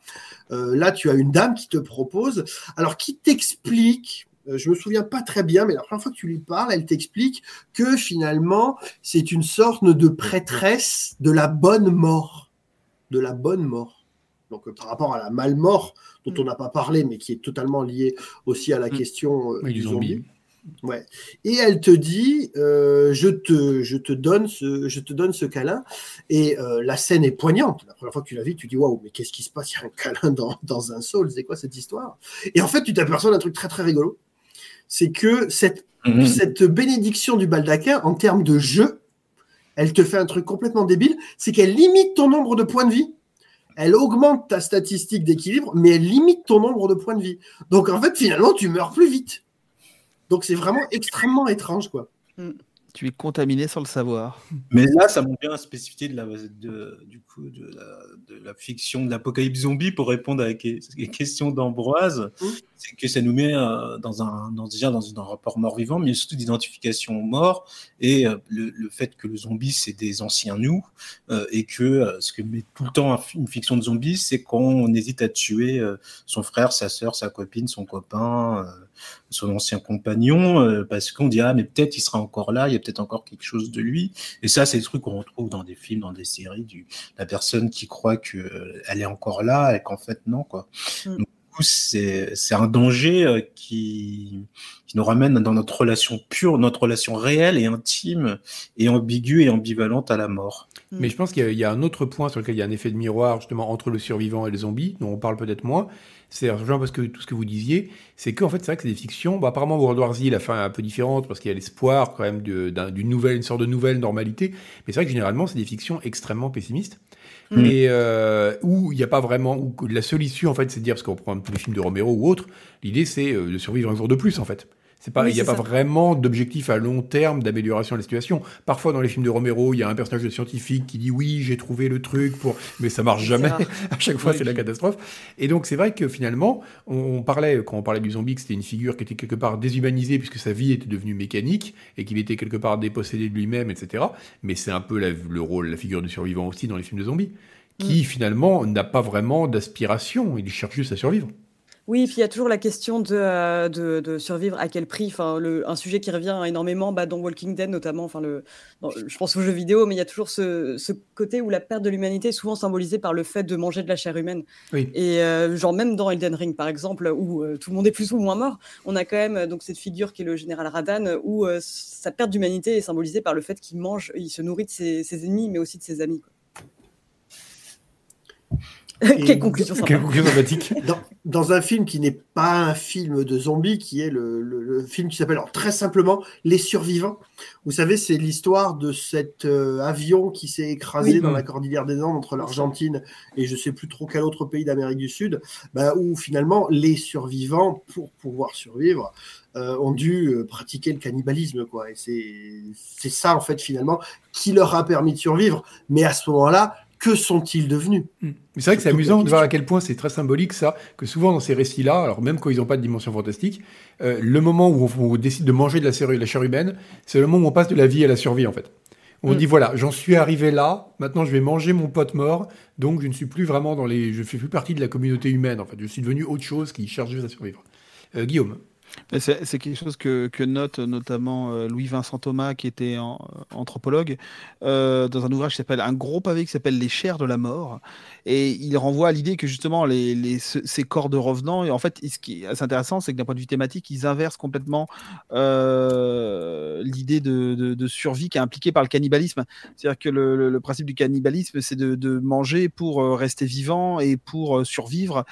Euh, là, tu as une dame qui te propose, alors qui t'explique. Euh, Je me souviens pas très bien, mais la première fois que tu lui parles, elle t'explique que finalement, c'est une sorte de prêtresse de la bonne mort. De la bonne mort. Donc, euh, par rapport à la malmort, dont on n'a pas parlé, mais qui est totalement liée aussi à la Mm. question euh, du zombie. zombie. Ouais. Et elle te dit, euh, je te, je te donne ce, je te donne ce câlin. Et euh, la scène est poignante. La première fois que tu la vis, tu dis waouh, mais qu'est-ce qui se passe? Il y a un câlin dans, dans un Soul. C'est quoi cette histoire? Et en fait, tu t'aperçois d'un truc très très rigolo. C'est que cette, Mhm. cette bénédiction du baldaquin, en termes de jeu, elle te fait un truc complètement débile. C'est qu'elle limite ton nombre de points de vie. Elle augmente ta statistique d'équilibre, mais elle limite ton nombre de points de vie. Donc en fait, finalement, tu meurs plus vite. Donc c'est vraiment extrêmement étrange, quoi. Tu es contaminé sans le savoir. Mais là, ça montre bien la spécificité de la, de, du coup, de la, de la fiction de l'apocalypse zombie pour répondre à la que- questions d'Ambroise. Mm. C'est que ça nous met euh, dans, un, dans, déjà dans, un rapport mort-vivant, mais surtout d'identification aux morts et euh, le, le fait que le zombie, c'est des anciens nous euh, et que euh, ce que met tout le temps une fiction de zombie, c'est quand on hésite à tuer euh, son frère, sa sœur, sa copine, son copain, euh, son ancien compagnon, euh, parce qu'on dit ah mais peut-être il sera encore là, il y a peut-être encore quelque chose de lui. Et ça, c'est des trucs qu'on retrouve dans des films, dans des séries, du, la personne qui croit qu'elle est encore là et qu'en fait, non, quoi. Mm. Donc, coup, c'est un danger euh, qui, qui nous ramène dans notre relation pure, notre relation réelle et intime et ambiguë et ambivalente à la mort. Mais je pense qu'il y, a- il y a un autre point sur lequel il y a un effet de miroir justement entre le survivant et le zombie, dont on parle peut-être moins. C'est rejoint parce que tout ce que vous disiez, c'est qu'en fait c'est vrai que c'est des fictions. Bah, apparemment World War Z, la fin est un peu différente parce qu'il y a l'espoir quand même d'une nouvelle, une sorte de nouvelle normalité. Mais c'est vrai que généralement c'est des fictions extrêmement pessimistes. Mm. Et euh, où il n'y a pas vraiment, où la seule issue en fait, c'est de dire parce qu'on prend tous les films de Romero ou autres, l'idée c'est euh, de survivre un jour de plus en fait. C'est pas, Oui, il n'y a pas ça. vraiment d'objectif à long terme d'amélioration de la situation. Parfois, dans les films de Romero, il y a un personnage de scientifique qui dit oui, j'ai trouvé le truc pour, mais ça marche jamais. à chaque fois, Oui, c'est la oui. catastrophe. Et donc, c'est vrai que finalement, on, on parlait, quand on parlait du zombie, que c'était une figure qui était quelque part déshumanisée puisque sa vie était devenue mécanique et qu'il était quelque part dépossédé de lui-même, etc. Mais c'est un peu la- le rôle, la figure du survivant aussi dans les films de zombies, qui finalement n'a pas vraiment d'aspiration. Il cherche juste à survivre. Oui, puis il y a toujours la question de, euh, de, de survivre à quel prix. Enfin, le, un sujet qui revient énormément bah, dans Walking Dead, notamment. Enfin, le, dans- je pense aux jeux vidéo, mais il y a toujours ce, ce côté où la perte de l'humanité est souvent symbolisée par le fait de manger de la chair humaine. Oui. Et euh, genre même dans Elden Ring, par exemple, où euh, tout le monde est plus ou moins mort, on a quand même donc cette figure qui est le général Radan, où euh, sa perte d'humanité est symbolisée par le fait qu'il mange, il se nourrit de ses, ses ennemis, mais aussi de ses amis. quoi. Quelle conclusion Quelle conclusion sympathique. Dans, dans, un film qui n'est pas un film de zombies, qui est le, le, le film qui s'appelle très simplement Les Survivants. Vous savez, c'est l'histoire de cet euh, avion qui s'est écrasé Oui. dans la cordillère des Andes entre l'Argentine et je sais plus trop quel autre pays d'Amérique du Sud, bah, où finalement les survivants, pour pouvoir survivre, euh, ont dû euh, pratiquer le cannibalisme. Quoi. Et c'est ça, en fait, finalement, qui leur a permis de survivre. Mais à ce moment-là, que sont-ils devenus? Mais c'est vrai que c'est amusant de voir à quel point c'est très symbolique ça, que souvent dans ces récits-là, alors même quand ils n'ont pas de dimension fantastique, euh, le moment où on, décide de manger de la, chair- la chair humaine, c'est le moment où on passe de la vie à la survie en fait. On Mm. dit voilà, j'en suis arrivé là, maintenant je vais manger mon pote mort, donc je ne suis plus vraiment dans les, je fais plus partie de la communauté humaine en fait, je suis devenu autre chose qui cherche juste à survivre. Euh, Guillaume. C'est quelque chose que, note notamment euh, Louis-Vincent Thomas, qui était en- anthropologue, euh, dans un ouvrage qui s'appelle Un gros pavé qui s'appelle Les chairs de la mort. Et il renvoie à l'idée que justement les, les- ce- ces corps de revenants, et en fait, ce qui est intéressant, c'est que d'un point de vue thématique, ils inversent complètement euh, l'idée de, survie qui est impliquée par le cannibalisme. C'est-à-dire que le, principe du cannibalisme, c'est de, manger pour euh, rester vivant et pour euh, survivre.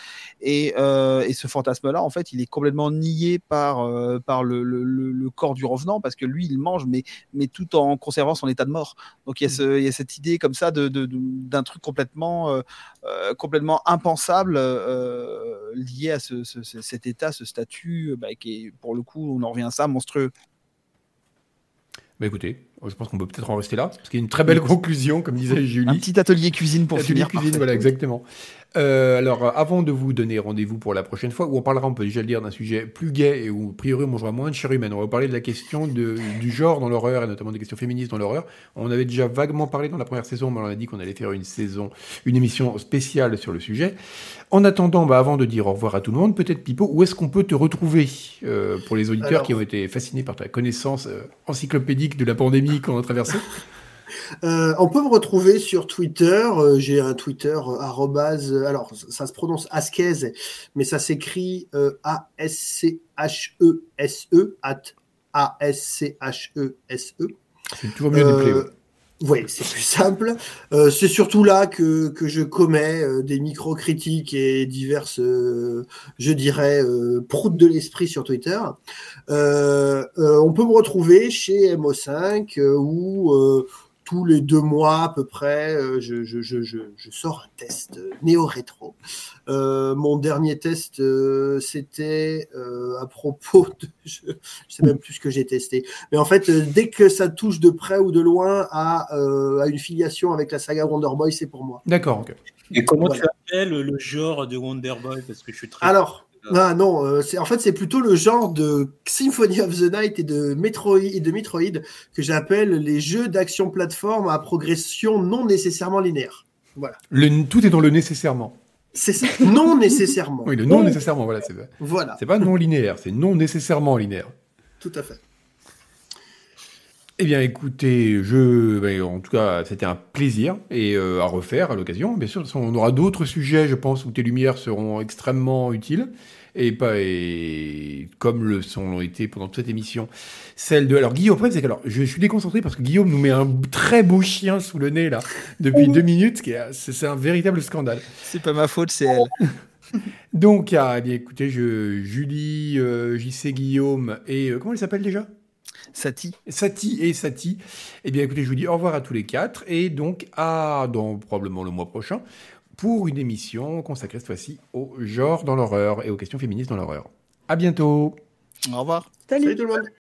Euh, et ce fantasme-là, en fait, il est complètement nié par, euh, par le, le- corps du revenant, parce que lui, il mange, mais, mais tout en conservant son état de mort. Donc il y a, ce- il y a cette idée comme ça de- de- de- d'un truc complètement, euh, euh, complètement impensable euh, lié à ce- ce- ce- cet état, ce statut, bah, qui est, pour le coup, on en revient à ça, monstrueux. Bah écoutez, je pense qu'on peut peut-être en rester là, parce qu'il y a une très belle conclusion, comme disait Julie. Un petit atelier cuisine pour Atelier finir. cuisine, voilà, exactement. Euh, alors, euh, avant de vous donner rendez-vous pour la prochaine fois, où on parlera, on peut déjà le dire, d'un sujet plus gai et où, a priori, on mangera moins de chair humaine. On va parler de la question de, du genre dans l'horreur et notamment des questions féministes dans l'horreur. On avait déjà vaguement parlé dans la première saison, mais on a dit qu'on allait faire une saison, une émission spéciale sur le sujet. En attendant, bah, avant de dire au revoir à tout le monde, peut-être Pipo, où est-ce qu'on peut te retrouver euh, pour les auditeurs Alors- qui ont été fascinés par ta connaissance euh, encyclopédique de la pandémie? Qu'on a traversée Euh, on peut me retrouver sur Twitter. euh, J'ai un Twitter euh, arrobase, euh, alors ça se prononce Askez, mais ça s'écrit A-S-C-H-E-S-E, at A-S-C-H-E-S-E. C'est toujours mieux d'appeler. Oui, c'est plus simple. Euh, c'est surtout là que, que je commets euh, des micro-critiques et diverses, euh, je dirais, euh, proutes de l'esprit sur Twitter. Euh, euh, on peut me retrouver chez MO5 euh, où tous les deux mois à peu près, euh, je, je, je, je, je sors un test euh, néo-rétro. Euh, mon dernier test, euh, c'était euh, à propos de... Je ne sais même plus ce que j'ai testé. Mais en fait, dès que ça touche de près ou de loin à, euh, à une filiation avec la saga Wonder Boy, c'est pour moi. D'accord. Et comment Voilà. tu appelles le genre de Wonder Boy? Parce que je suis très. Alors, ah, non, euh, c'est en fait c'est plutôt le genre de Symphony of the Night et de Metroid, et de Metroid que j'appelle les jeux d'action plateforme à progression non nécessairement linéaire. Voilà, Le, tout est dans le nécessairement. c'est ça, non nécessairement. Oui, le non nécessairement, voilà. C'est Voilà, c'est pas non linéaire, c'est non nécessairement linéaire. tout à fait. Eh bien, écoutez, je, ben, en tout cas, c'était un plaisir et euh, à refaire à l'occasion. Bien sûr, on aura d'autres sujets, je pense, où tes lumières seront extrêmement utiles et pas et comme le sont l'ont été pendant toute cette émission. Celle de, alors Guillaume, c'est que alors, je suis déconcentré parce que Guillaume nous met un très beau chien sous le nez là depuis deux minutes, c'est un véritable scandale. C'est pas ma faute, c'est elle. Donc, ah, bien, écoutez, je, Julie, euh, JC Guillaume et euh, comment il s'appelle déjà? Sati. Sati et Sati. Eh bien, écoutez, je vous dis au revoir à tous les quatre et donc à dans probablement le mois prochain pour une émission consacrée cette fois-ci au genre dans l'horreur et aux questions féministes dans l'horreur. À bientôt. Au revoir. Salut. Salut tout le monde.